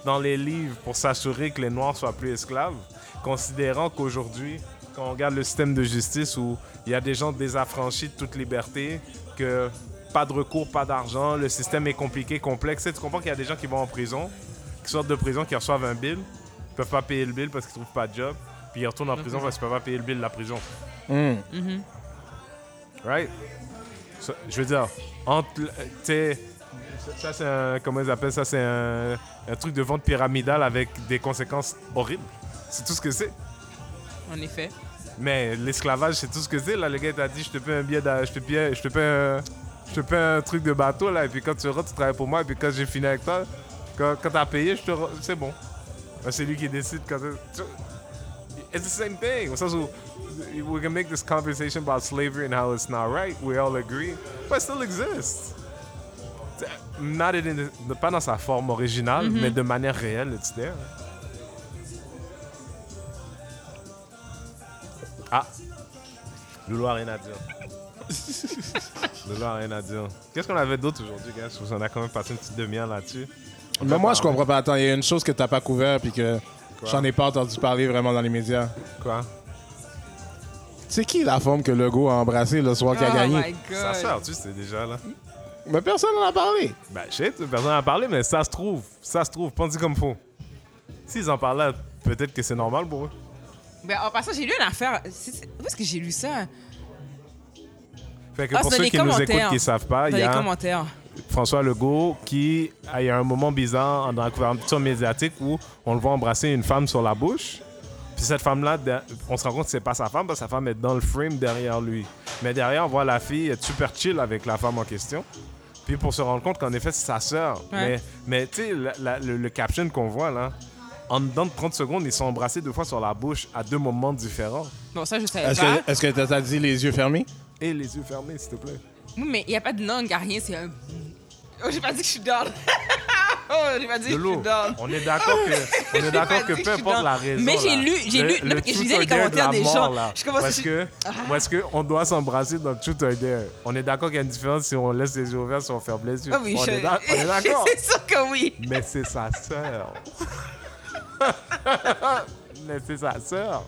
dans les livres pour s'assurer que les Noirs soient plus esclaves, considérant qu'aujourd'hui, quand on regarde le système de justice où il y a des gens désaffranchis de toute liberté, que pas de recours, pas d'argent, le système est compliqué, complexe, tu comprends qu'il y a des gens qui vont en prison, qui sortent de prison, qui reçoivent un bill, peuvent pas payer le bill parce qu'ils trouvent pas de job, puis ils retournent en prison parce qu'ils peuvent pas payer le bill de la prison. Hmm. Right? Ça, je veux dire, entre. le- tu sais, ça, c'est un. Comment ils appellent ça? C'est un, un truc de vente pyramidale avec des conséquences horribles. C'est tout ce que c'est. En effet. Mais l'esclavage, c'est tout ce que c'est. Là, le gars t'a dit je te paie un billet, je te paie, je te paie un, je te paie un truc de bateau, là, et puis quand tu rentres, tu travailles pour moi, et puis quand j'ai fini avec toi, quand, quand t'as payé, je te. re- C'est bon. Ben, c'est lui qui décide quand. It's the same thing. Au sens où we can make this conversation about slavery and how it's not right. We all agree, but it still exists. T'sais, Not in the- pas dans sa forme originale, mais de manière réelle, it's there. Ah, Loulou a rien à dire. Loulou a rien à dire. Qu'est-ce qu'on avait d'autre aujourd'hui, gars? Parce qu'on a quand même passé une petite demi-heure là-dessus. Mais moi, je comprends pas. Attends, il y a une chose que t'as pas couvert puis que Quoi? j'en ai pas entendu parler vraiment dans les médias. Quoi? C'est qui la femme que Legault a embrassée le soir qu'il a oh gagné? my god. Ça sort, tu sais, déjà, là. Mais personne n'en a parlé. Ben, je sais, personne n'a parlé, mais ça se trouve. Ça se trouve. Pense-y comme faut. S'ils en parlaient, peut-être que c'est normal pour eux. Ben, en passant, j'ai lu une affaire. c'est- Où est-ce que j'ai lu ça? Fait que Ah, pour c'est ceux les qui nous écoutent commentaires. qui ne savent pas, il Dans y les a commentaires. François Legault qui a eu un moment bizarre dans la couverture médiatique où on le voit embrasser une femme sur la bouche. Puis cette femme-là, on se rend compte que c'est pas sa femme parce que sa femme est dans le frame derrière lui. Mais derrière, on voit la fille être super chill avec la femme en question. Puis pour se rendre compte qu'en effet, c'est sa sœur. Ouais. Mais, mais tu sais, la- la- le, le caption qu'on voit là, en dedans de 30 secondes, ils sont embrassés deux fois sur la bouche à deux moments différents. Bon, ça, je savais Est-ce pas. que est-ce que t'as dit les yeux fermés? Et les yeux fermés, s'il te plaît. Oui, mais il n'y a pas de langue, il n'y a rien, c'est un. Oh, j'ai pas dit que je suis down. oh, j'ai pas dit que je suis down. On est d'accord que, on est d'accord que peu importe la raison. Mais j'ai lu- j'ai lu- le non, parce que je lisais les de commentaires des mort, gens. Là, Je commence à- parce que, parce que on doit s'embrasser dans truth or dare. On est d'accord qu'il y a une différence si on laisse les yeux ouverts, si on ferme les yeux. Ah oui, on, je- est on est d'accord. c'est sûr que oui. Mais c'est sa sœur. Mais c'est sa sœur.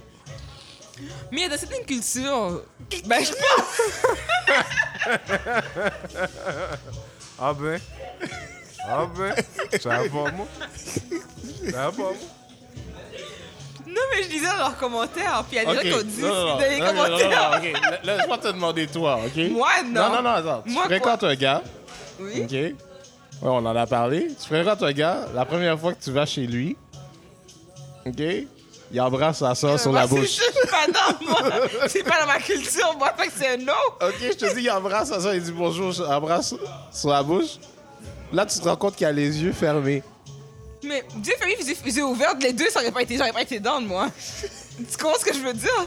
Mais dans certaines cultures, ben, je pense. Ah ben. Ah ben. Ça va pas moi. Ça va pas moi. Non, mais je lisais dans leurs commentaires, puis il y a des gens qui ont dit Non, non, non. dans les Non, non, non, commentaires. non, Laisse-moi te demander toi, ok? Moi, non. Non, non, non, attends. Tu fréquentes un gars, Oui. ok? Ouais, on en a parlé. Tu fréquentes un gars, la première fois que tu vas chez lui, ok? Il embrasse sa soeur sur Moi, la c'est- bouche. Je suis pas dans moi. C'est pas dans ma culture, moi. Fait que c'est un no. Ok, je te dis, il embrasse sa soeur, il dit bonjour, je- embrasse sur la bouche. Là, tu te rends compte qu'il a les yeux fermés. Mais Dieu fait les yeux ouverts, les deux, ça aurait pas été, j'aurais pas été down, moi. Tu comprends ce que je veux dire?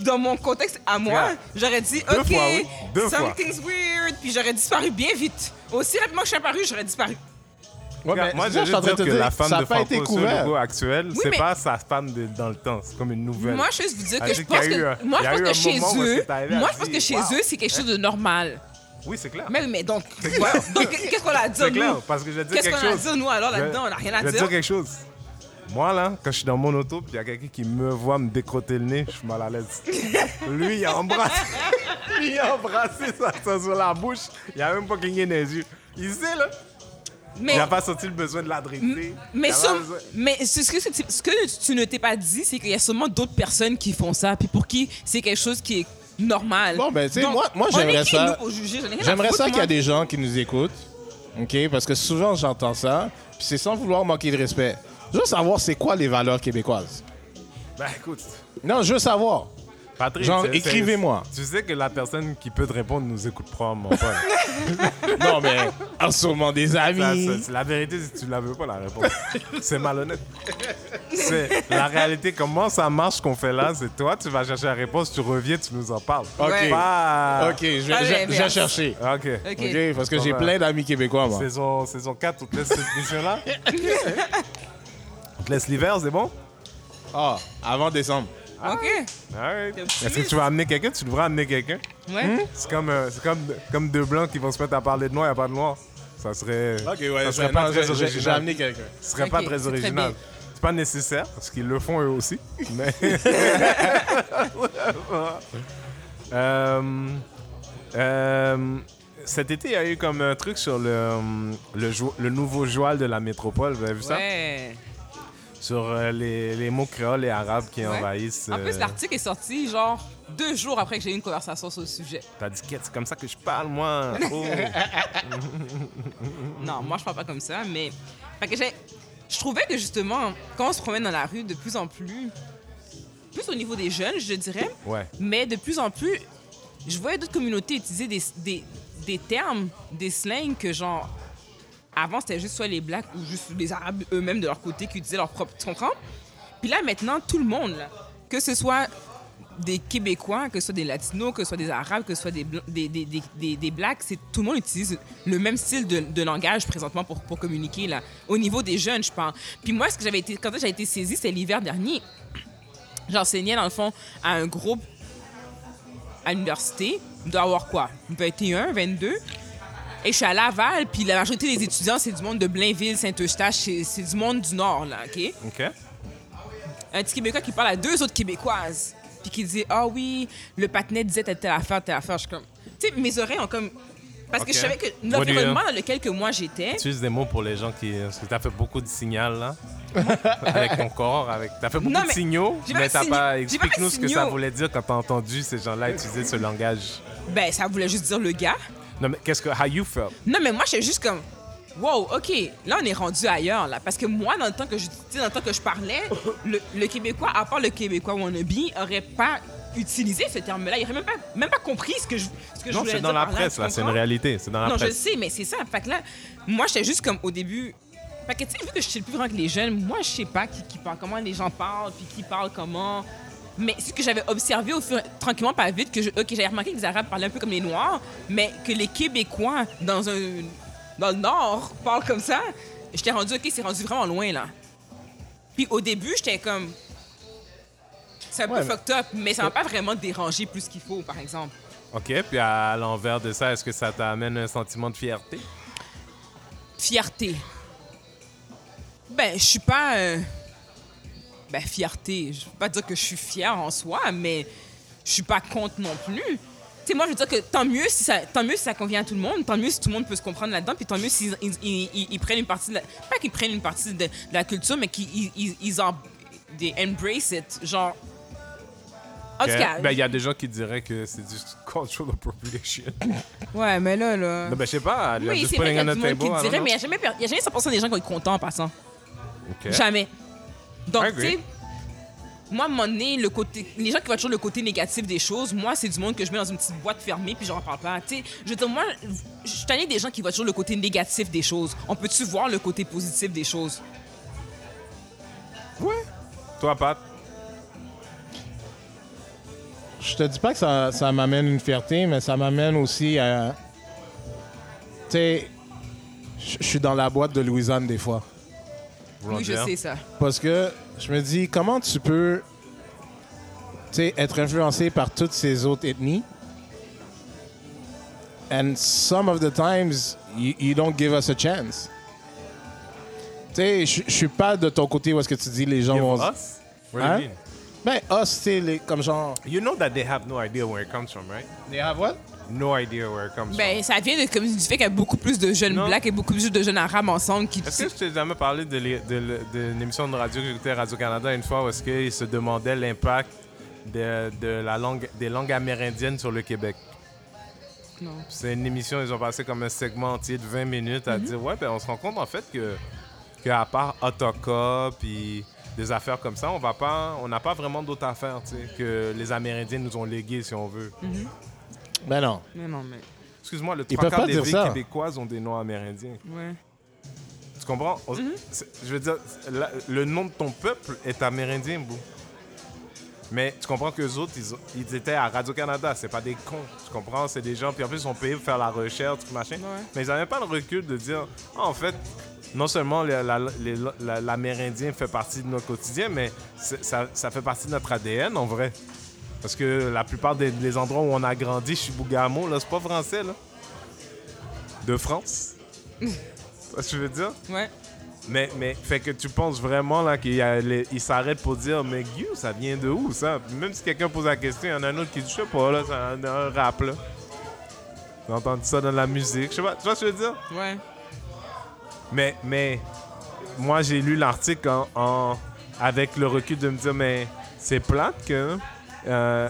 Dans mon contexte à moi, j'aurais dit, Deux OK, fois, oui. Deux fois. something's weird, puis j'aurais disparu bien vite. Aussi rapidement que je suis apparu, j'aurais disparu. Ouais, Regarde, moi, je ça, veux je suis en juste dire que la dire, femme ça de Franco couvert. Legault actuelle, Oui, c'est mais- pas sa femme de- dans le temps. C'est comme une nouvelle. Moi, je veux juste vous dire que je pense que, moi, je pense que chez eux, moi, je pense que chez eux, c'est quelque chose de normal. Oui, c'est clair. Mais, mais donc, donc qu'est-ce qu'on a à dire, C'est clair, nous? parce que je vais te dire Qu'est-ce quelque qu'on a à chose. dire, nous, alors, là-dedans? On n'a rien à Je vais dire. dire quelque chose. Moi, là, quand je suis dans mon auto, puis il y a quelqu'un qui me voit me décrotter le nez, je suis mal à l'aise. Lui, il a embrassé. Lui, il a embrassé sa soeur sur la bouche. Il a même pas cligné des yeux. Il sait, là. Mais, Il n'a pas senti le besoin de l'adresser? mais, besoin- ce, que, ce que tu ne t'es pas dit, c'est qu'il y a sûrement d'autres personnes qui font ça, puis pour qui c'est quelque chose qui est normal. Bon, ben, tu sais, moi- moi, j'aimerais ça- J'aimerais ça qu'il y a des gens qui nous écoutent, OK? Parce que souvent, j'entends ça, puis c'est sans vouloir manquer de respect. Je veux savoir c'est quoi les valeurs québécoises? Ben, écoute. Non, je veux savoir. Patrick, Genre, écrivez-moi. Tu sais que la personne qui peut te répondre nous écoute probablement pas. Non, mais ah, sûrement des amis. ça, c'est la vérité, si tu la veux pas, la réponse. c'est malhonnête. C'est la réalité. Comment ça marche qu'on fait là? C'est toi, tu vas chercher la réponse, tu reviens, tu nous en parles. OK. OK, je vais, Pas je- je vais l'inverse. chercher. OK. Ok. OK, parce que j'ai plein d'amis québécois, moi. Saison, saison 4, on te laisse cette mission-là? on te laisse l'hiver, c'est bon? Ah, avant décembre. OK. Alright. T'es Est-ce que tu vas amener quelqu'un? Tu devrais amener quelqu'un. Ouais. C'est comme, euh, c'est comme, comme deux blancs qui vont se mettre à parler de noir, n'y a pas de noir. Ça serait, Ok, ouais, ça serait pas non, très j'ai- j'ai- J'ai original. amené quelqu'un. Ce serait Ok, pas c'est très très original. bien. C'est pas nécessaire, parce qu'ils le font eux aussi. Mais. Euh, euh, cet été, il y a eu comme un truc sur le, euh, le nouveau joual de la métropole. Vous avez vu ça? Ouais. Sur euh, les, les mots créoles et arabes qui Ouais. envahissent. En plus, euh, l'article est sorti genre deux jours après que j'ai eu une conversation sur le sujet. T'as dit, Quête, c'est comme ça que je parle, moi. Oh. Non, moi, je parle pas comme ça, mais. Fait que. Je trouvais que justement, quand on se promène dans la rue, de plus en plus. Plus au niveau des jeunes, je dirais, ouais. mais de plus en plus, je voyais d'autres communautés utiliser des, des, des termes, des slangs que, genre. Avant, c'était juste soit les Blacks ou juste les Arabes eux-mêmes de leur côté qui utilisaient leur propre. Tu comprends? Puis là, maintenant, tout le monde, que ce soit des Québécois, que ce soit des Latinos, que ce soit des Arabes, que ce soit des, des, des, des, des- Blacks, c'est, tout le monde utilise le même style de, langage présentement pour, pour communiquer, là. Au niveau des jeunes, je pense. Puis moi, ce que été, quand j'avais été saisie, c'était l'hiver dernier. J'enseignais, dans le fond, à un groupe à l'université. Il doit avoir quoi? 21, 22. Et je suis à Laval, puis la majorité des étudiants, c'est du monde de Blainville, Saint-Eustache, c'est, du monde du Nord, là, OK? OK. un petit Québécois qui parle à deux autres Québécoises, puis qui dit Ah oui, le patinet disait telle, telle affaire, telle affaire. Je suis comme. Tu sais, mes oreilles ont comme. Parce que je savais que l'environnement dans lequel que moi j'étais. Tu utilises des mots pour les gens qui. Parce que t'as fait beaucoup de signal, là. avec ton corps. Avec... T'as fait beaucoup Non, de signaux, mais t'as pas. Explique-nous ce que ça voulait dire quand t'as entendu ces gens-là utiliser ce langage. Ben, ça voulait juste dire le gars. Non, mais qu'est-ce que. How you felt? Non, mais moi, j'étais juste comme. Wow, OK, là, on est rendu ailleurs, là. Parce que moi, dans le temps que je, dans le temps que je parlais, le, le Québécois, à part le Québécois wannabe, aurait pas utilisé ce terme-là. Il aurait même pas, même pas compris ce que je, ce que je Non, c'est dans la presse, là. C'est une réalité. C'est dans la Non, je presse. sais, mais c'est ça. Fait que là, moi, j'étais juste comme au début. Fait que, tu sais, vu que je suis le plus grand que les jeunes, moi, je sais pas qui, qui parle, comment les gens parlent, puis qui parle comment. Mais ce que j'avais observé au fur, tranquillement, pas vite, que j'avais remarqué que les Arabes parlaient un peu comme les Noirs, mais que les Québécois dans un dans le Nord parlent comme ça. J'étais rendu, ok, c'est rendu vraiment loin là. Puis au début, j'étais comme, c'est un Ouais, peu mais- fucked up, mais ça m'a pas vraiment dérangé plus qu'il faut, par exemple. OK, puis à l'envers de ça, est-ce que ça t'amène un sentiment de fierté? Fierté. Ben, je suis pas. euh, Ben, fierté. Je veux pas dire que je suis fière en soi, mais je suis pas contre non plus. Tu sais, moi, je veux dire que tant mieux, si ça, tant mieux si ça convient à tout le monde, tant mieux si tout le monde peut se comprendre là-dedans, puis tant mieux s'ils ils, ils- ils- ils prennent une partie de la, Pas qu'ils prennent une partie de, de la culture, mais qu'ils ils, en. They embrace it. Genre. En tout cas. Ben, il y a des gens qui diraient que c'est du cultural appropriation. Ouais, mais là, là. non, ben, je sais pas. oui, c'est vrai qu'il y a du monde qui dirait, mais il n'y a jamais, per- il y a jamais 100% des gens qui vont être contents en passant. OK. Jamais. Donc, tu sais, moi, à un moment donné, le côté, les gens qui voient toujours le côté négatif des choses, moi, c'est du monde que je mets dans une petite boîte fermée puis j'en parle pas. Tu sais, je veux dire, moi, je suis tannée des gens qui voient toujours le côté négatif des choses. On peut-tu voir le côté positif des choses? Ouais. Toi, Pat? Je te dis pas que ça, ça m'amène une fierté, mais ça m'amène aussi à. Tu sais, je je suis dans la boîte de Louisanne des fois. Oui, je sais ça. Parce que je me dis, comment tu peux tu sais, être influencé par toutes ces autres ethnies? And some of the times, you, you don't give us a chance. Tu sais, je suis pas de ton côté où est-ce que tu dis les gens Give vont. us? What do Hein? you mean? Ben, us, tu sais, les- comme genre. You know that they have no idea where it comes from, right? They have what? No idea where it comes Ben, ça vient de, comme, du fait qu'il y a beaucoup plus de jeunes Non. blacks et beaucoup plus de jeunes arabes ensemble qui. from. Est-ce que je t'ai jamais parlé de, l'é- de l'é- de l'émission de radio que j'écoutais à Radio-Canada une fois où est-ce qu'ils se demandaient l'impact de, de la langue, des langues amérindiennes sur le Québec? Non. C'est une émission, ils ont passé comme un segment entier de 20 minutes à dire Ouais, ben on se rend compte en fait que, que à part Otoka puis des affaires comme ça, on va pas, on n'a pas vraiment d'autres affaires tu sais, que les Amérindiens nous ont léguées si on veut. Ben non. Mais non, mais. Excuse-moi, le Ils trois peuvent quarts pas des dire villes ça. québécoises ont des noms amérindiens. Ouais. Tu comprends? On- c'est- Je veux dire, la- le nom de ton peuple est amérindien, Bou. Mais tu comprends que autres, ils, ont- ils étaient à Radio-Canada. C'est pas des cons. Tu comprends? C'est des gens. Puis en plus, ils sont payés pour faire la recherche, tout machin. Ouais. Mais ils n'avaient pas le recul de dire, Ah, en fait, non seulement la- la- les- la- l'Amérindien fait partie de notre quotidien, mais c'est- ça, ça fait partie de notre ADN en vrai. Parce que la plupart des, des endroits où on a grandi, Chibougamau, là, c'est pas français, là. De France? Ce que je veux dire? Ouais. Mais, mais fait que tu penses vraiment là qu'il s'arrête pour dire mais Guy, ça vient de où ça? Même si quelqu'un pose la question, il y en a un autre qui dit je sais pas là, c'est un, un rap là. J'ai entendu ça dans la musique, je sais pas, tu vois ce que je veux dire? Ouais. Mais mais moi j'ai lu l'article en, en- avec le recul de me dire mais c'est plate que euh,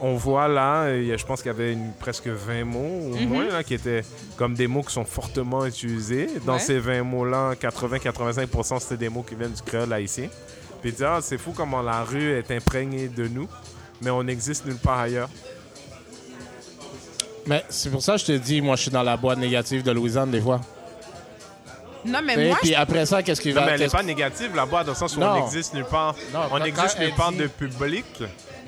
on voit là, il y a- je pense qu'il y avait une, presque 20 mots au moins là, qui étaient comme des mots qui sont fortement utilisés. Dans Ouais. ces 20 mots-là, 80-85% c'était des mots qui viennent du créole haïtien. Puis dire, ah, c'est fou comment la rue est imprégnée de nous, mais on existe nulle part ailleurs. Mais c'est pour ça que je te dis, moi, je suis dans la boîte négative de Louisiane des fois. Non, mais moi, Puis après ça, qu'est-ce qui Non, va... mais elle n'est pas négative là-bas, dans le sens où Non. on existe nulle part. Non, on quand- existe quand nulle elle part dit- de public.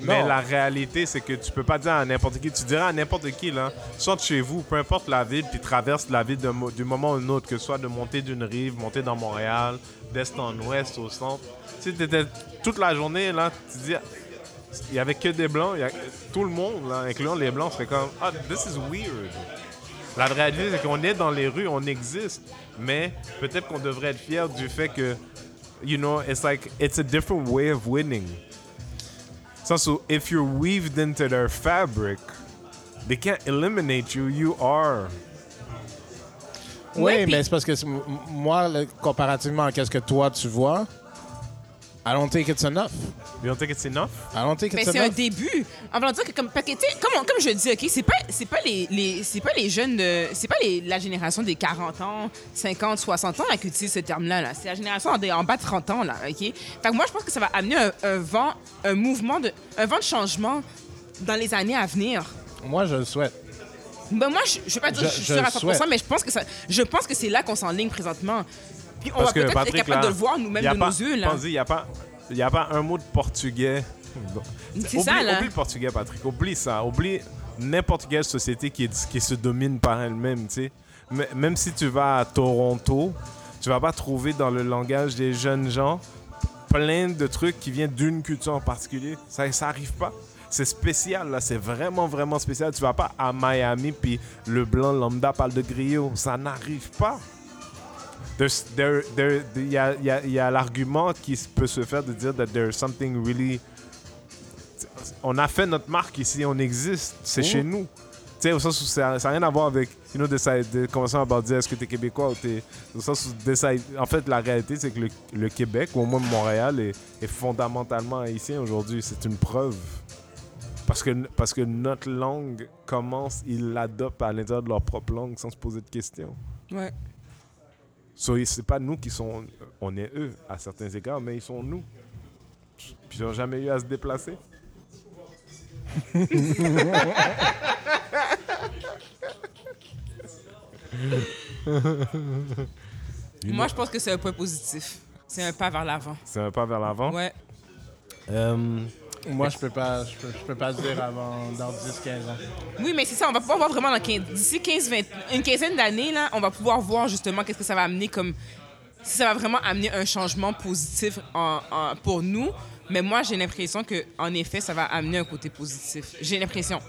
Mais Non. la réalité, c'est que tu peux pas dire à n'importe qui. Tu dirais à n'importe qui, là, sorte chez vous, peu importe la ville, puis traverse la ville d'un mo- du moment à un autre, que ce soit de monter d'une rive, monter dans Montréal, d'est en ouest, au centre. Tu sais, t'étais toute la journée, là, tu dis, il y avait que des blancs, il y a, tout le monde, là, incluant les blancs, c'est comme, ah, this is weird. La réalité, c'est qu'on est dans les rues, on existe. Mais peut-être qu'on devrait être fier du fait que, you know, it's like, it's a different way of winning. Où, if you're weaved into their fabric, they can't eliminate you, you are. Oui, mais c'est parce que moi, comparativement à ce que toi, tu vois, I don't think it's enough. You don't think it's enough? I don't think Mais it's c'est un enough. début. En voulant dire que comme parce que, tu sais, comme, on- comme je dis, ok, c'est pas c'est pas les, les c'est pas les jeunes de c'est pas les, la génération des 40 ans, 50, 60 ans là, qui utilise ce terme-là. Là. C'est la génération en, en bas de 30 ans là, ok? Fait que moi je pense que ça va amener un, un vent, un mouvement de un vent de changement dans les années à venir. Moi, je le souhaite. Ben moi je, je vais pas dire Je- que je suis je sûre à le 100%, souhaite. mais je pense que ça je pense que c'est là qu'on s'enligne présentement. Puis on Parce va que peut-être être Patrick, capable là, de le voir nous-mêmes de pas- nos yeux là. Il n'y a, pas- y a pas un mot de portugais. C'est Oublie, ça là. oublie le portugais, Patrick. Oublie ça. Oublie n'importe quelle société qui, est- qui se domine par elle-même, tu sais. M- Même si tu vas à Toronto, tu vas pas trouver dans le langage des jeunes gens plein de trucs qui viennent d'une culture en particulier. Ça, ça arrive pas. C'est spécial, là. C'est vraiment, vraiment spécial. Tu vas pas à Miami, puis le blanc lambda parle de griot. Ça n'arrive pas. There's- there- there- Il y a, il y a- il y a l'argument qui peut se faire de dire that there's something really on a fait notre marque ici, on existe, c'est chez nous. Tu sais, au sens où ça n'a rien à voir avec, you know, de, de commencer à dire est-ce que tu es québécois ou t'es. Au sens où decide- en fait, la réalité, c'est que le, le Québec, ou au moins Montréal, est, est fondamentalement haïtien aujourd'hui. C'est une preuve. Parce que, parce que notre langue commence, ils l'adoptent à l'intérieur de leur propre langue sans se poser de questions. Ouais. So, c'est pas nous qui sont. On est eux à certains égards, mais ils sont nous. Puis ils n'ont jamais eu à se déplacer. Moi je pense que c'est un point positif. C'est un pas vers l'avant. C'est un pas vers l'avant? Ouais. Euh, Moi, je peux pas, je peux, pas dire avant dans 10-15 ans. Oui, mais c'est ça, on va pouvoir voir vraiment dans 15 d'ici 15, 20, une quinzaine d'années, là, on va pouvoir voir justement qu'est-ce que ça va amener comme. Si ça va vraiment amener un changement positif en- pour nous. Mais moi, j'ai l'impression que en effet, ça va amener un côté positif. J'ai l'impression.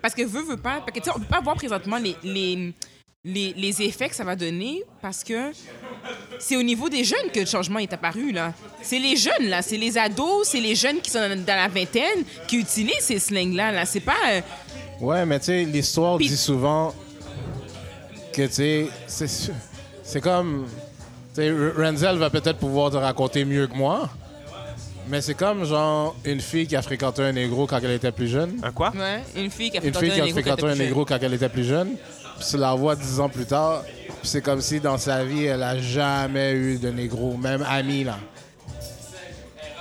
Parce que veut, veut pas. Parce que, tu sais, on peut pas voir présentement les, les, les, les effets que ça va donner parce que c'est au niveau des jeunes que le changement est apparu, là. C'est les jeunes, là. C'est les ados, c'est les jeunes qui sont dans, la vingtaine qui utilisent ces slangs-là, là. C'est pas. euh, Ouais, mais tu sais, l'histoire dit souvent que, tu sais, c'est c'est comme... Tu sais, R- Renzel va peut-être pouvoir te raconter mieux que moi, mais c'est comme, genre, une fille qui a fréquenté un négro quand elle était plus jeune. un quoi? Ouais, une fille qui a Une fréquenté fille qui un a fréquenté un négro quand elle était plus jeune, puis tu la vois dix ans plus tard, c'est comme si dans sa vie, elle a jamais eu de négro, même ami, là.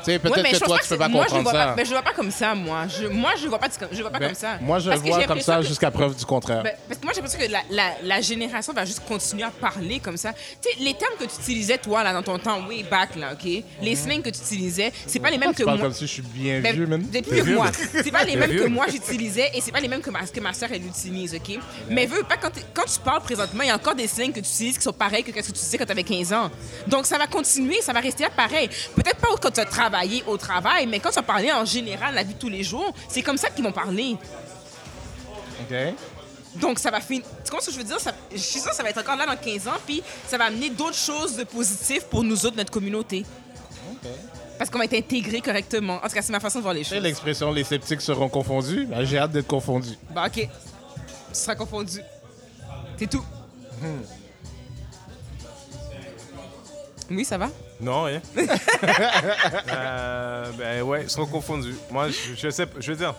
Sais, peut-être Ouais, mais que toi, tu peux pas moi, comprendre ça. Pas, ben, je vois pas comme ça, moi. Je, moi, je vois pas, je vois pas Ben, comme ça. Moi, je que vois comme ça jusqu'à preuve du contraire. Ben, parce que moi, j'ai l'impression que la, la, la génération va juste continuer à parler comme ça. Tu sais, les termes que tu utilisais, toi, là, dans ton temps, way back, là, OK? Les slangs que tu utilisais, c'est pas les mêmes Mhm. tu que parles moi. comme si je suis bien Ben, vieux, man? Depuis que moi. C'est pas les mêmes que moi j'utilisais et c'est pas les mêmes que ma, que ma soeur elle utilise, OK? Mais veux pas, quand, tu parles présentement, il y a encore des slangs que tu utilises qui sont pareils que ce que tu utilisais quand tu avais 15 ans. Donc ça va continuer, ça va rester pareil. Peut-être pas quand tu as travaillé au travail, mais quand tu as parlé en général, la vie de tous les jours, c'est comme ça qu'ils vont parler. OK. Donc, ça va finir. Tu comprends ce que je veux dire? Ça, je suis sûre que ça va être encore là dans 15 ans, puis ça va amener d'autres choses de positif pour nous autres, notre communauté. Parce qu'on va être intégrés correctement. En tout cas, c'est ma façon de voir les choses. l'expression les sceptiques seront confondus. Ben, J'ai hâte d'être confondu. Bah, OK. Tu seras confondu. C'est tout. Oui, ça va? Non, rien. euh, ben ouais, ils sont confondus. Moi, je, je sais, je veux dire,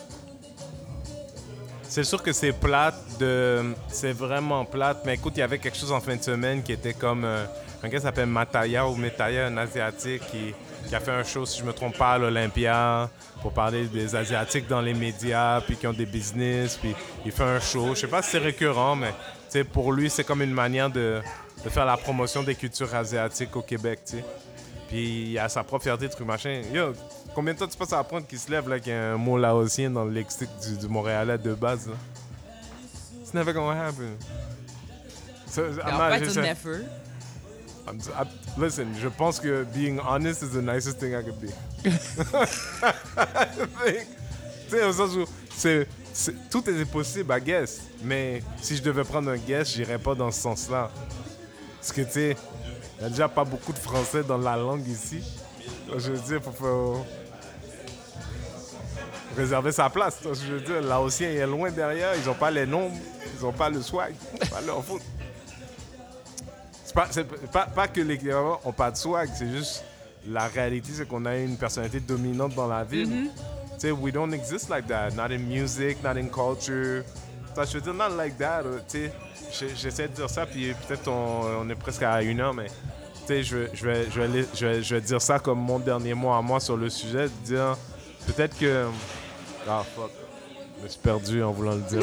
c'est sûr que c'est plate de, c'est vraiment plate. Mais écoute, il y avait quelque chose en fin de semaine qui était comme euh, un gars qui s'appelle Mataya ou Metaya, un asiatique qui, qui a fait un show, si je me trompe pas, à l'Olympia pour parler des asiatiques dans les médias, puis qui ont des business, puis il fait un show. Je sais pas si c'est récurrent, mais pour lui, c'est comme une manière de, de faire la promotion des cultures asiatiques au Québec, tu sais. Puis il a sa propre fierté, truc machin. Yo, combien de temps tu passes à apprendre qu'il se lève là, qu'il y a un mot laotien dans le lexique du, du Montréalais de base? Là? It's never gonna happen. So, I'm not just never. I'm- I- listen, je pense que being honest is the nicest thing I could be. Tu sais, au sens où c'est, c'est- tout est possible, I guess. Mais si je devais prendre un guess, j'irais pas dans ce sens-là. Parce que, tu sais, il y a déjà pas beaucoup de français dans la langue ici. Donc, Je veux dire, faut, faut réserver sa place. Donc, Je veux dire, Laotien est loin derrière. Ils ont pas les noms, ils ont pas le swag. Pas leur faute. C'est pas, pas, pas que les Québécois ont pas de swag, c'est juste la réalité, c'est qu'on a une personnalité dominante dans la ville. Tu sais, we don't exist like that. Not in music, not in culture. Je veux dire, not like that. euh, Tu sais, j'essaie de dire ça, puis peut-être on, on est presque à une heure, mais tu sais, je, vais- je, vais, je, vais, aller- je, vais, je vais dire ça comme mon dernier mot à moi sur le sujet, de dire peut-être que. Ah, fuck. Je me suis perdu en voulant le dire.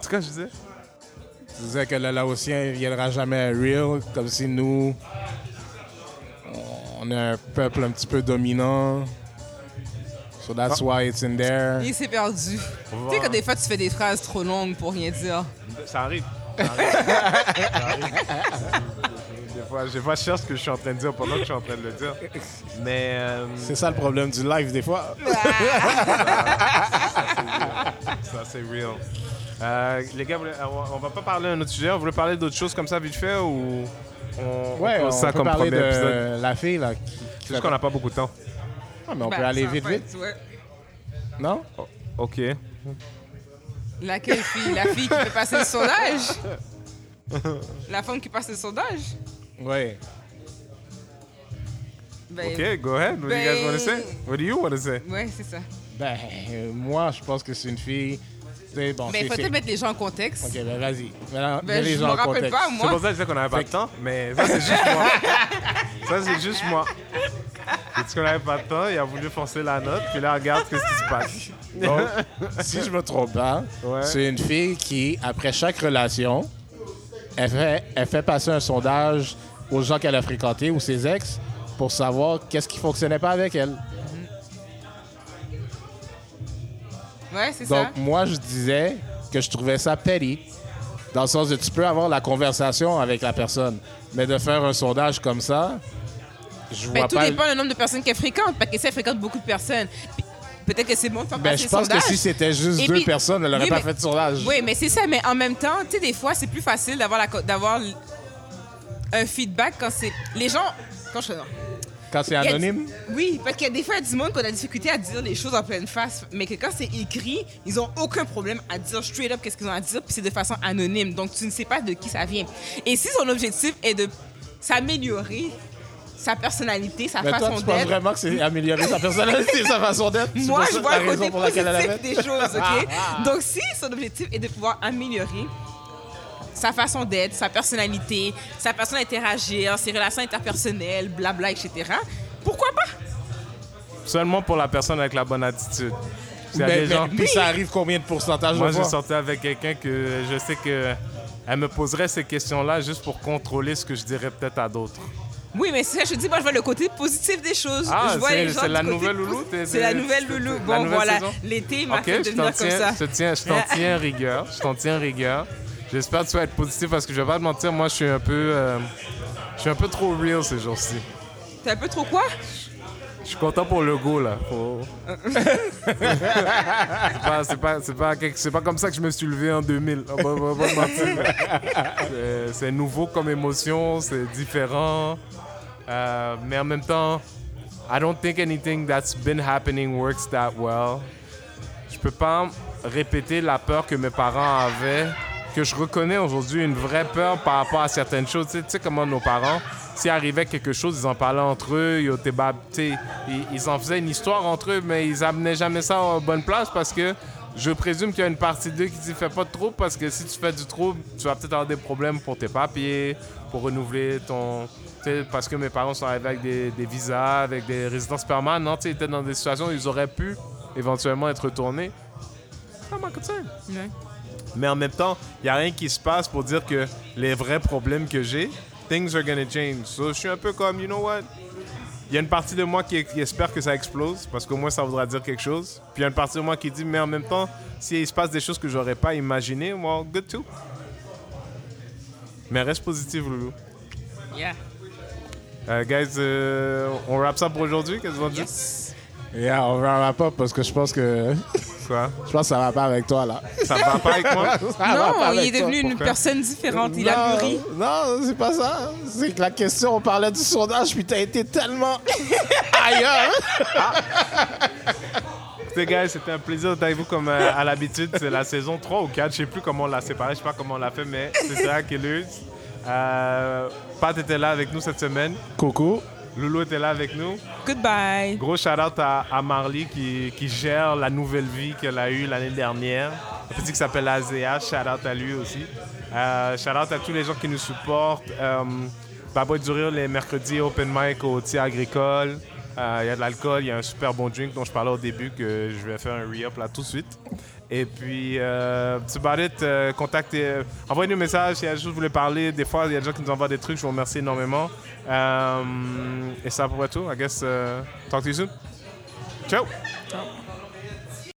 C'est ce que je disais? Tu disais que le Laotien ne viendra jamais real, comme si nous, on est un peuple un petit peu dominant. So that's why it's in there. Il s'est perdu. Tu sais, quand des fois, tu fais des phrases trop longues pour rien dire. Ça arrive. Ça arrive. Ça arrive. Des fois, des fois, je cherche ce que je suis en train de dire pendant que je suis en train de le dire. Mais euh, C'est ça le problème du live des fois. ça, c'est real. Euh, les gars, on va pas parler d'un autre sujet. On voulait parler d'autres choses comme ça vite fait ou on, Ouais, on on ça peut comme parler premier de épisode? la fille là. Qui C'est juste qu'on n'a pas beaucoup de temps. Ah, mais on Ben, peut aller ça vite vite, ouais. non? OK. Laquelle fille? La fille qui fait passer le sondage? La femme qui passe le sondage? Ouais. Ben, OK, go ahead. What do you guys want to say? Ben- What do you want to say? Ouais, c'est ça. Ben, euh, moi, je pense que c'est une fille. Bon, Mais c'est- il faut c'est- peut-être mettre les gens en contexte. Ok, ben vas-y. Mets- Ben, les je gens me en rappelle contexte. pas, C'est moi. pour ça que je disais qu'on n'avait pas de temps, mais ça, c'est juste moi. ça, c'est juste moi. Parce qu'on n'avait pas de temps, il a voulu forcer la note, puis là, regarde ce qui se passe. Donc, si je me trompe pas, Ouais. c'est une fille qui, après chaque relation, elle fait, elle fait passer un sondage aux gens qu'elle a fréquentés ou ses ex pour savoir qu'est-ce qui fonctionnait pas avec elle. Ouais, c'est ça. Donc, moi, je disais que je trouvais ça petty. Dans le sens de tu peux avoir la conversation avec la personne, mais de faire un sondage comme ça, je Ben, vois tout pas. dépend du nombre de personnes qu'elle fréquente. Parce que si elle fréquente beaucoup de personnes, peut-être que c'est bon de faire Ben, passer je pense que si c'était juste Et deux puis- personnes, elle n'aurait oui, pas mais- fait de sondage. Oui, mais c'est ça. Mais en même temps, tu sais, des fois, c'est plus facile d'avoir d'avoir un feedback quand c'est. Les gens. Quand je. Quand c'est du- anonyme, Oui, parce qu'il y a des fois, du monde qui a difficulté à dire les choses en pleine face, mais que quand c'est écrit, ils ont aucun problème à dire straight up qu'est-ce qu'ils ont à dire, puis c'est de façon anonyme. Donc, tu ne sais pas de qui ça vient. Et si son objectif est de s'améliorer, sa personnalité, sa mais façon tu penses d'être, vraiment que c'est améliorer sa personnalité, sa façon d'être? Moi, je vois la le côté raison pour laquelle elle a positif fait? des choses, OK? Donc, si son objectif est de pouvoir améliorer sa façon d'être, sa personnalité, sa façon d'interagir, ses relations interpersonnelles, blabla, etc., Pourquoi pas? Seulement pour la personne avec la bonne attitude. S'il y a Mais- gens- Puis ça arrive combien de pourcentage Moi, je sortais avec quelqu'un que je sais que elle me poserait ces questions-là juste pour contrôler ce que je dirais peut-être à d'autres. Oui, mais c'est ça, je te dis, moi, je vois le côté positif des choses. Ah, je vois c'est- les gens c'est la côté nouvelle loulou, t'es- C'est la nouvelle loulou. Bon, nouvelle voilà, l'été m'a fait devenir comme ça. je te tiens, je t'en tiens rigueur. Je t'en tiens rigueur. J'espère que tu vas être positif parce que je vais pas te mentir, moi je suis un peu, euh, je suis un peu trop real ces jours-ci. T'es un peu trop quoi? Je suis content pour le go là. Faut- c'est pas, c'est pas, c'est pas, quelque- c'est pas comme ça que je me suis levé en 2000. On va- on va pas se mentir. C'est- C'est nouveau comme émotion, c'est différent. Euh, mais en même temps, I don't think anything that's been happening works that well. Je peux pas répéter la peur que mes parents avaient, que je reconnais aujourd'hui une vraie peur par rapport à certaines choses. Tu sais- tu sais comment nos parents, s'il arrivait quelque chose, ils en parlaient entre eux, ils, ils en faisaient une histoire entre eux, mais ils amenaient jamais ça en bonne place parce que je présume qu'il y a une partie d'eux qui dit fais pas de trouble parce que si tu fais du trouble, tu vas peut-être avoir des problèmes pour tes papiers, pour renouveler ton. Parce que mes parents sont arrivés avec des, des visas, avec des résidences permanentes, ils étaient dans des situations où ils auraient pu éventuellement être retournés. C'est pas ma concern. Ouais. Mais en même temps, il n'y a rien qui se passe pour dire que les vrais problèmes que j'ai, things are gonna change. So, je suis un peu comme, you know what? Il y a une partie de moi qui, qui espère que ça explose, parce qu'au moins ça voudra dire quelque chose. Puis il y a une partie de moi qui dit, mais en même temps, s'il se passe des choses que j'aurais pas imaginées, well, good too. Mais reste positif, Loulou. Yeah. Euh, guys, euh, on wrap ça pour aujourd'hui? Qu'est-ce que vous en dites? Yes. Yeah, on va pas parce que je pense que Quoi? je pense que ça va pas avec toi là. Ça va pas avec moi? Ça va non, pas il avec est toi. devenu une Pourquoi? personne différente. Il a mûri. Non, c'est pas ça. C'est que la question, on parlait du sondage, puis t'as été tellement ailleurs. Écoutez, guys, c'était un plaisir d'être avec vous comme euh, à l'habitude. C'est la saison 3 ou 4. Je sais plus comment on l'a séparé. Je sais pas comment on l'a fait, mais c'est ça, Killers. Euh, Pat était là avec nous cette semaine. Coucou. Loulou était là avec nous. Goodbye. Gros shout-out à, à Marley qui, qui gère la nouvelle vie qu'elle a eue l'année dernière. Un petit qui s'appelle Azea. Shout-out à lui aussi. Euh, shout-out à tous les gens qui nous supportent. Euh, Baboy du Rire les mercredis open mic au tir agricole. Euh, Il y a de l'alcool, il y a un super bon drink dont je parlais au début que je vais faire un re-up là tout de suite. Et puis, euh. Euh, contactez, euh, envoyez-nous un message des choses que vous voulez parler. Des fois, il y a des gens qui nous envoient des trucs. Je vous remercie énormément. Euh, et ça pourrait tout. I guess, euh, talk to you soon. Ciao! Ciao.